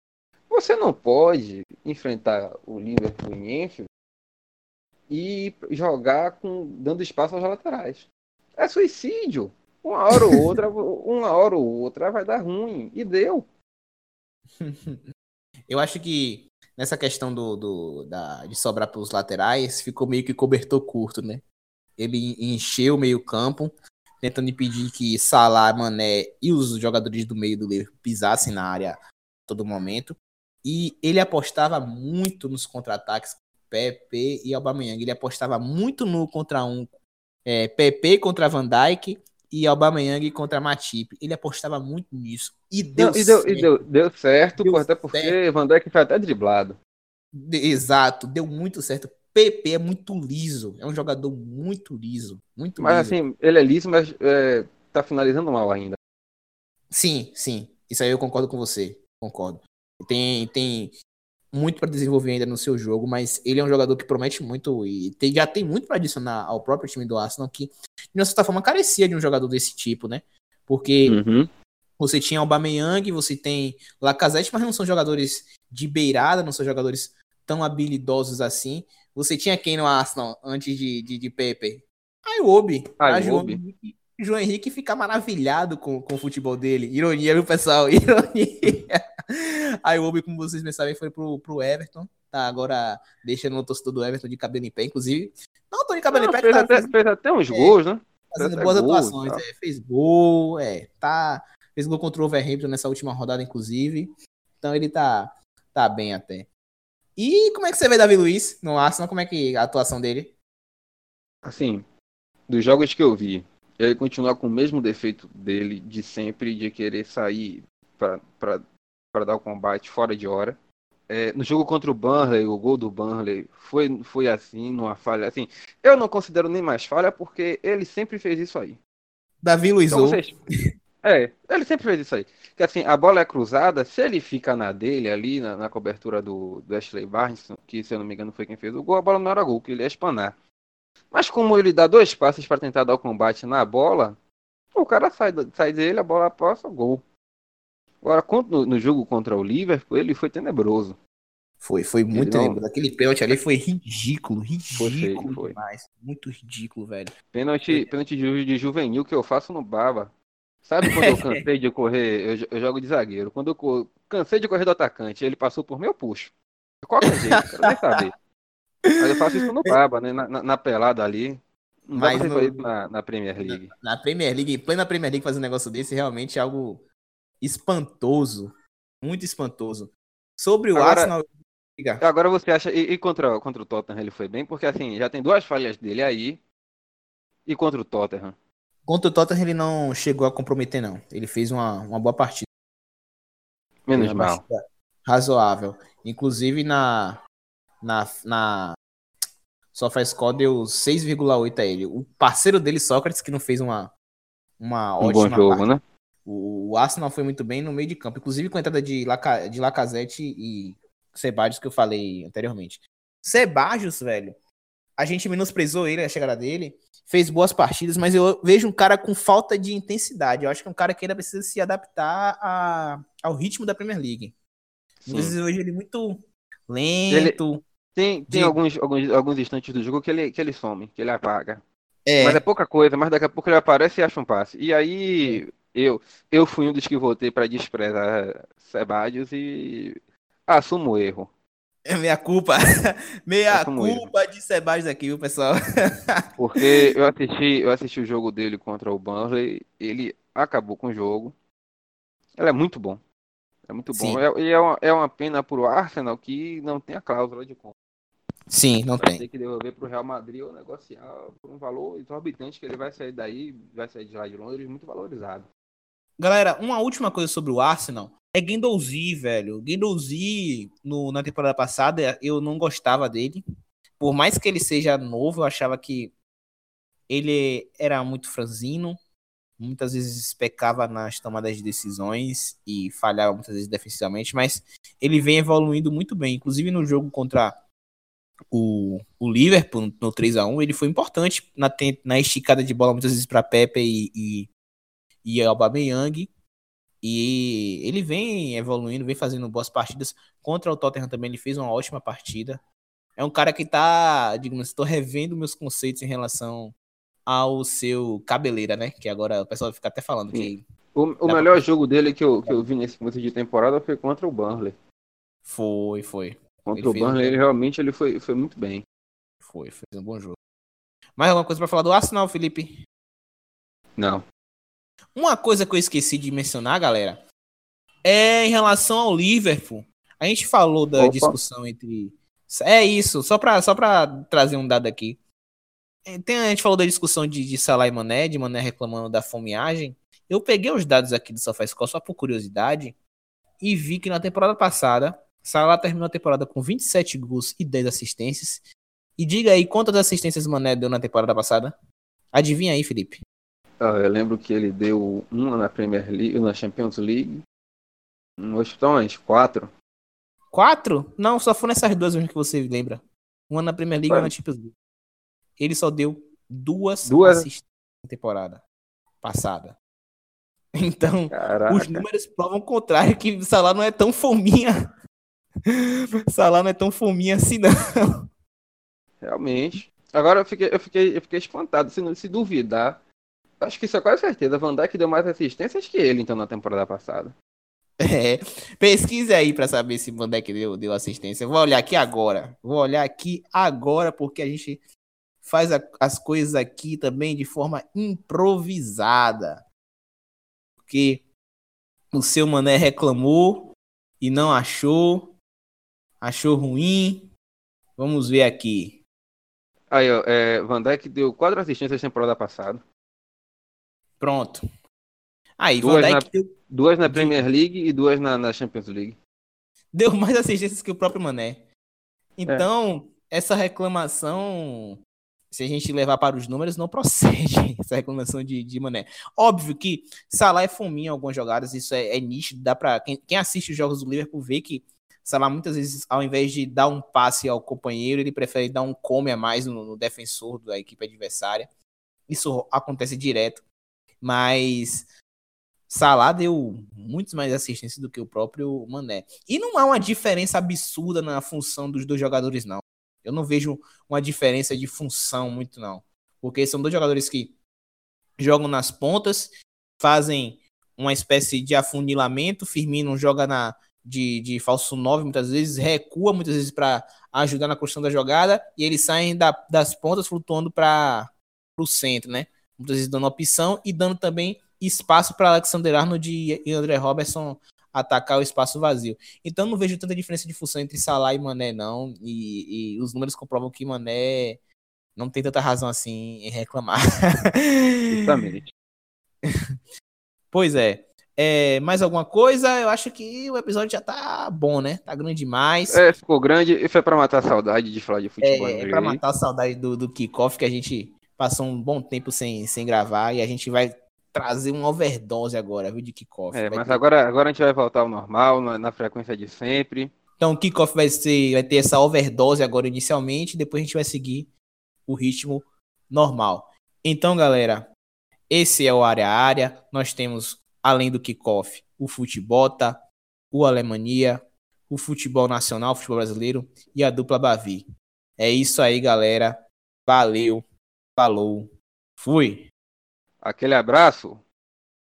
Você não pode enfrentar o Liverpool em Enfield e jogar com dando espaço aos laterais. É suicídio. Uma hora ou outra, uma hora ou outra vai dar ruim. E deu. Eu acho que nessa questão do, do da, de sobrar para os laterais, ficou meio que cobertor curto, né? Ele encheu o meio-campo, tentando impedir que Salah, Mané e os jogadores do meio do Liverpool pisassem na área a todo momento. E ele apostava muito nos contra-ataques Pepe e Aubameyang. Ele apostava muito no contra um é, Pepe contra Van Dijk e Aubameyang contra Matip. Ele apostava muito nisso. E deu, Não, e deu, certo. E deu, deu certo, deu até porque certo. Van Dijk foi até driblado. Exato, deu muito certo. PP é muito liso, é um jogador muito liso, muito Mas liso. assim, ele é liso, mas é, tá finalizando mal ainda. Sim, sim, isso aí eu concordo com você, concordo. Tem, tem muito para desenvolver ainda no seu jogo, mas ele é um jogador que promete muito e tem, já tem muito para adicionar ao próprio time do Arsenal, que de certa forma carecia de um jogador desse tipo, né? Porque uhum. você tinha o Aubameyang, você tem Lacazette, mas não são jogadores de beirada, não são jogadores tão habilidosos assim. Você tinha quem no Arsenal antes de, de, de Pepe? Ayobi. A João Henrique, fica maravilhado com, com o futebol dele. Ironia, viu, pessoal? Ironia. Ayobi, como vocês bem sabem, foi pro, pro Everton. Tá agora deixando o torcedor do Everton de cabelo em pé, inclusive. Não tô de cabelo não, em pé. Fez, tá, até, fez até uns é, gols, né? Fazendo boas gol, atuações. É, fez gol, é. Tá, fez gol contra o Overhampton nessa última rodada, inclusive. Então ele tá, tá bem até. E como é que você vê Davi Luiz no Arsenal? Como é que a atuação dele? Assim, dos jogos que eu vi, ele continua com o mesmo defeito dele de sempre, de querer sair para dar o combate fora de hora. É, no jogo contra o Burnley, o gol do Burnley foi, foi assim, numa falha. Assim, eu não considero nem mais falha porque ele sempre fez isso aí. Davi Luiz então, vocês, É, ele sempre fez isso aí. Que assim, a bola é cruzada, se ele fica na dele ali, na, na cobertura do, do, Ashley Barnes, que se eu não me engano foi quem fez o gol, a bola não era gol, que ele ia espanar. Mas como ele dá dois passos para tentar dar o combate na bola, o cara sai, sai dele, a bola passa, gol. Agora, no, no jogo contra o Liverpool, ele foi tenebroso. Foi, foi muito tenebroso. Aquele pênalti ali foi ridículo, ridículo foi, foi. demais. Muito ridículo, velho. Pênalti, pênalti de, juvenil que eu faço no Baba. Sabe quando eu cansei de correr, eu, eu, jogo de zagueiro. Quando eu cansei de correr do atacante, ele passou por mim, eu puxo. Qualquer jeito, quero nem saber. Mas eu faço isso no Baba, né? Na, na, na pelada ali. Não Mas dá pra no, na, na, Premier League. Na, na Premier League, em plena Premier League, fazer um negócio desse realmente é algo espantoso. Muito espantoso. Sobre o agora, Arsenal. Agora você acha. E, e, contra, contra o Tottenham ele foi bem? Porque assim, já tem duas falhas dele aí. E contra o Tottenham? Contra o Tottenham ele não chegou a comprometer, não. Ele fez uma, uma boa partida. Menos mal. Razoável. Inclusive na. Na. na SofaScore deu 6,8 a ele. O parceiro dele, Sócrates, que não fez uma. Uma um ótima bom jogo, parte. né? O, o Arsenal foi muito bem no meio de campo. Inclusive com a entrada de, Laca, de Lacazette e Sebadios, que eu falei anteriormente. Sebadios, velho. A gente menosprezou ele, a chegada dele fez boas partidas, mas eu vejo um cara com falta de intensidade. Eu acho que é um cara que ainda precisa se adaptar a, ao ritmo da Premier League. Às vezes eu vejo ele muito lento. Ele tem tem de... alguns, alguns, alguns instantes do jogo que ele, que ele some, que ele apaga. É. Mas é pouca coisa, mas daqui a pouco ele aparece e acha um passe. E aí é. eu, eu fui um dos que votei para desprezar Sebadios e assumo o erro. É minha culpa. Meia culpa de Sebastião aqui, viu, pessoal? Porque eu assisti, eu assisti o jogo dele contra o Burnley, ele acabou com o jogo. Ele é muito bom. É muito bom. É, e é, uma, é uma pena pro Arsenal que não tem a cláusula de compra. Sim, não vai tem. Tem que devolver pro Real Madrid ou negociar por um valor exorbitante que ele vai sair daí, vai sair de lá de Londres muito valorizado. Galera, uma última coisa sobre o Arsenal é Guendouzi, velho. Guendouzi, no, na temporada passada, eu não gostava dele. Por mais que ele seja novo, eu achava que ele era muito franzino, muitas vezes pecava nas tomadas de decisões e falhava muitas vezes defensivamente, mas ele vem evoluindo muito bem. Inclusive no jogo contra o, o Liverpool, no 3 a 1 ele foi importante na, na esticada de bola muitas vezes para Pepe e, e, e Aubameyang. E ele vem evoluindo, vem fazendo boas partidas. Contra o Tottenham também ele fez uma ótima partida. É um cara que tá, digamos, estou revendo meus conceitos em relação ao seu cabeleira, né? Que agora o pessoal fica até falando que. O, o melhor pra... jogo dele que eu, que eu vi nesse começo de temporada foi contra o Burnley. Foi, foi. Contra ele o Burnley, um... ele realmente ele foi, foi muito bem. Foi, fez um bom jogo. Mais alguma coisa para falar do Arsenal, Felipe? Não. Uma coisa que eu esqueci de mencionar, galera, é em relação ao Liverpool. A gente falou da Opa. discussão entre. É isso, só para só pra trazer um dado aqui. É, tem, a gente falou da discussão de, de Salah e Mané, de Mané reclamando da fomeagem. Eu peguei os dados aqui do SofaScore só por curiosidade e vi que na temporada passada, Salah terminou a temporada com 27 gols e 10 assistências. E diga aí quantas assistências Mané deu na temporada passada? Adivinha aí, Felipe. Ah, eu lembro que ele deu uma na Premier League, na Champions League. Hoje estão umas quatro. Quatro? Não, só foram essas duas que você lembra. Uma na Premier League e uma na Champions League ele só deu duas, duas... assistências na temporada passada. Então, Caraca. os números provam o contrário, que o Salah não é tão fominha. Salah não é tão fominha assim, não. Realmente. Agora eu fiquei, eu fiquei, eu fiquei espantado. Se, se duvidar, acho que isso é quase certeza. Van Dijk deu mais assistências que ele, então, na temporada passada. É, pesquise aí para saber se Van Dijk deu, deu assistência. vou olhar aqui agora. Vou olhar aqui agora, porque a gente faz a, as coisas aqui também de forma improvisada. Porque o seu mané reclamou e não achou, achou ruim. Vamos ver aqui. Aí, ó, é, Van Dijk deu quatro assistências na temporada passada. Pronto. Aí, duas, na, deu... duas na Premier League e duas na, na, Champions League. Deu mais assistências que o próprio Mané. Então, é. essa reclamação se a gente levar para os números, não procede essa reclamação de, de Mané. Óbvio que Salah é fominha em algumas jogadas, isso é, é nítido, dá para quem, quem, assiste os jogos do Liverpool ver que Salah muitas vezes, ao invés de dar um passe ao companheiro, ele prefere dar um come a mais no, no defensor da equipe adversária. Isso acontece direto, mas Salah deu muitos mais assistências do que o próprio Mané. E não há uma diferença absurda na função dos dois jogadores, não. Eu não vejo uma diferença de função muito, não. Porque são dois jogadores que jogam nas pontas, fazem uma espécie de afunilamento. Firmino joga na de, de falso 9 muitas vezes, recua muitas vezes para ajudar na construção da jogada, e eles saem da, das pontas flutuando para o centro, né? Muitas vezes dando opção e dando também espaço para Alexander Arnold e André Robertson atacar o espaço vazio. Então não vejo tanta diferença de função entre Salah e Mané, não. E, e os números comprovam que Mané não tem tanta razão assim em reclamar. Justamente. pois é. É. Mais alguma coisa? Eu acho que o episódio já tá bom, né? Tá grande demais. É, ficou grande e foi para matar a saudade de falar de futebol. É, é para matar a saudade do, do kickoff que a gente passou um bom tempo sem, sem gravar e a gente vai trazer uma overdose agora, viu, de kickoff. É, mas ter... agora, agora a gente vai voltar ao normal, na, na frequência de sempre. Então o kickoff vai, ser, vai ter essa overdose agora inicialmente, depois a gente vai seguir o ritmo normal. Então, galera, esse é o Área Área. Nós temos, além do kickoff, o Futebota, o Alemanha, o Futebol Nacional, o Futebol Brasileiro e a dupla Bavi. É isso aí, galera. Valeu, falou, fui! Aquele abraço.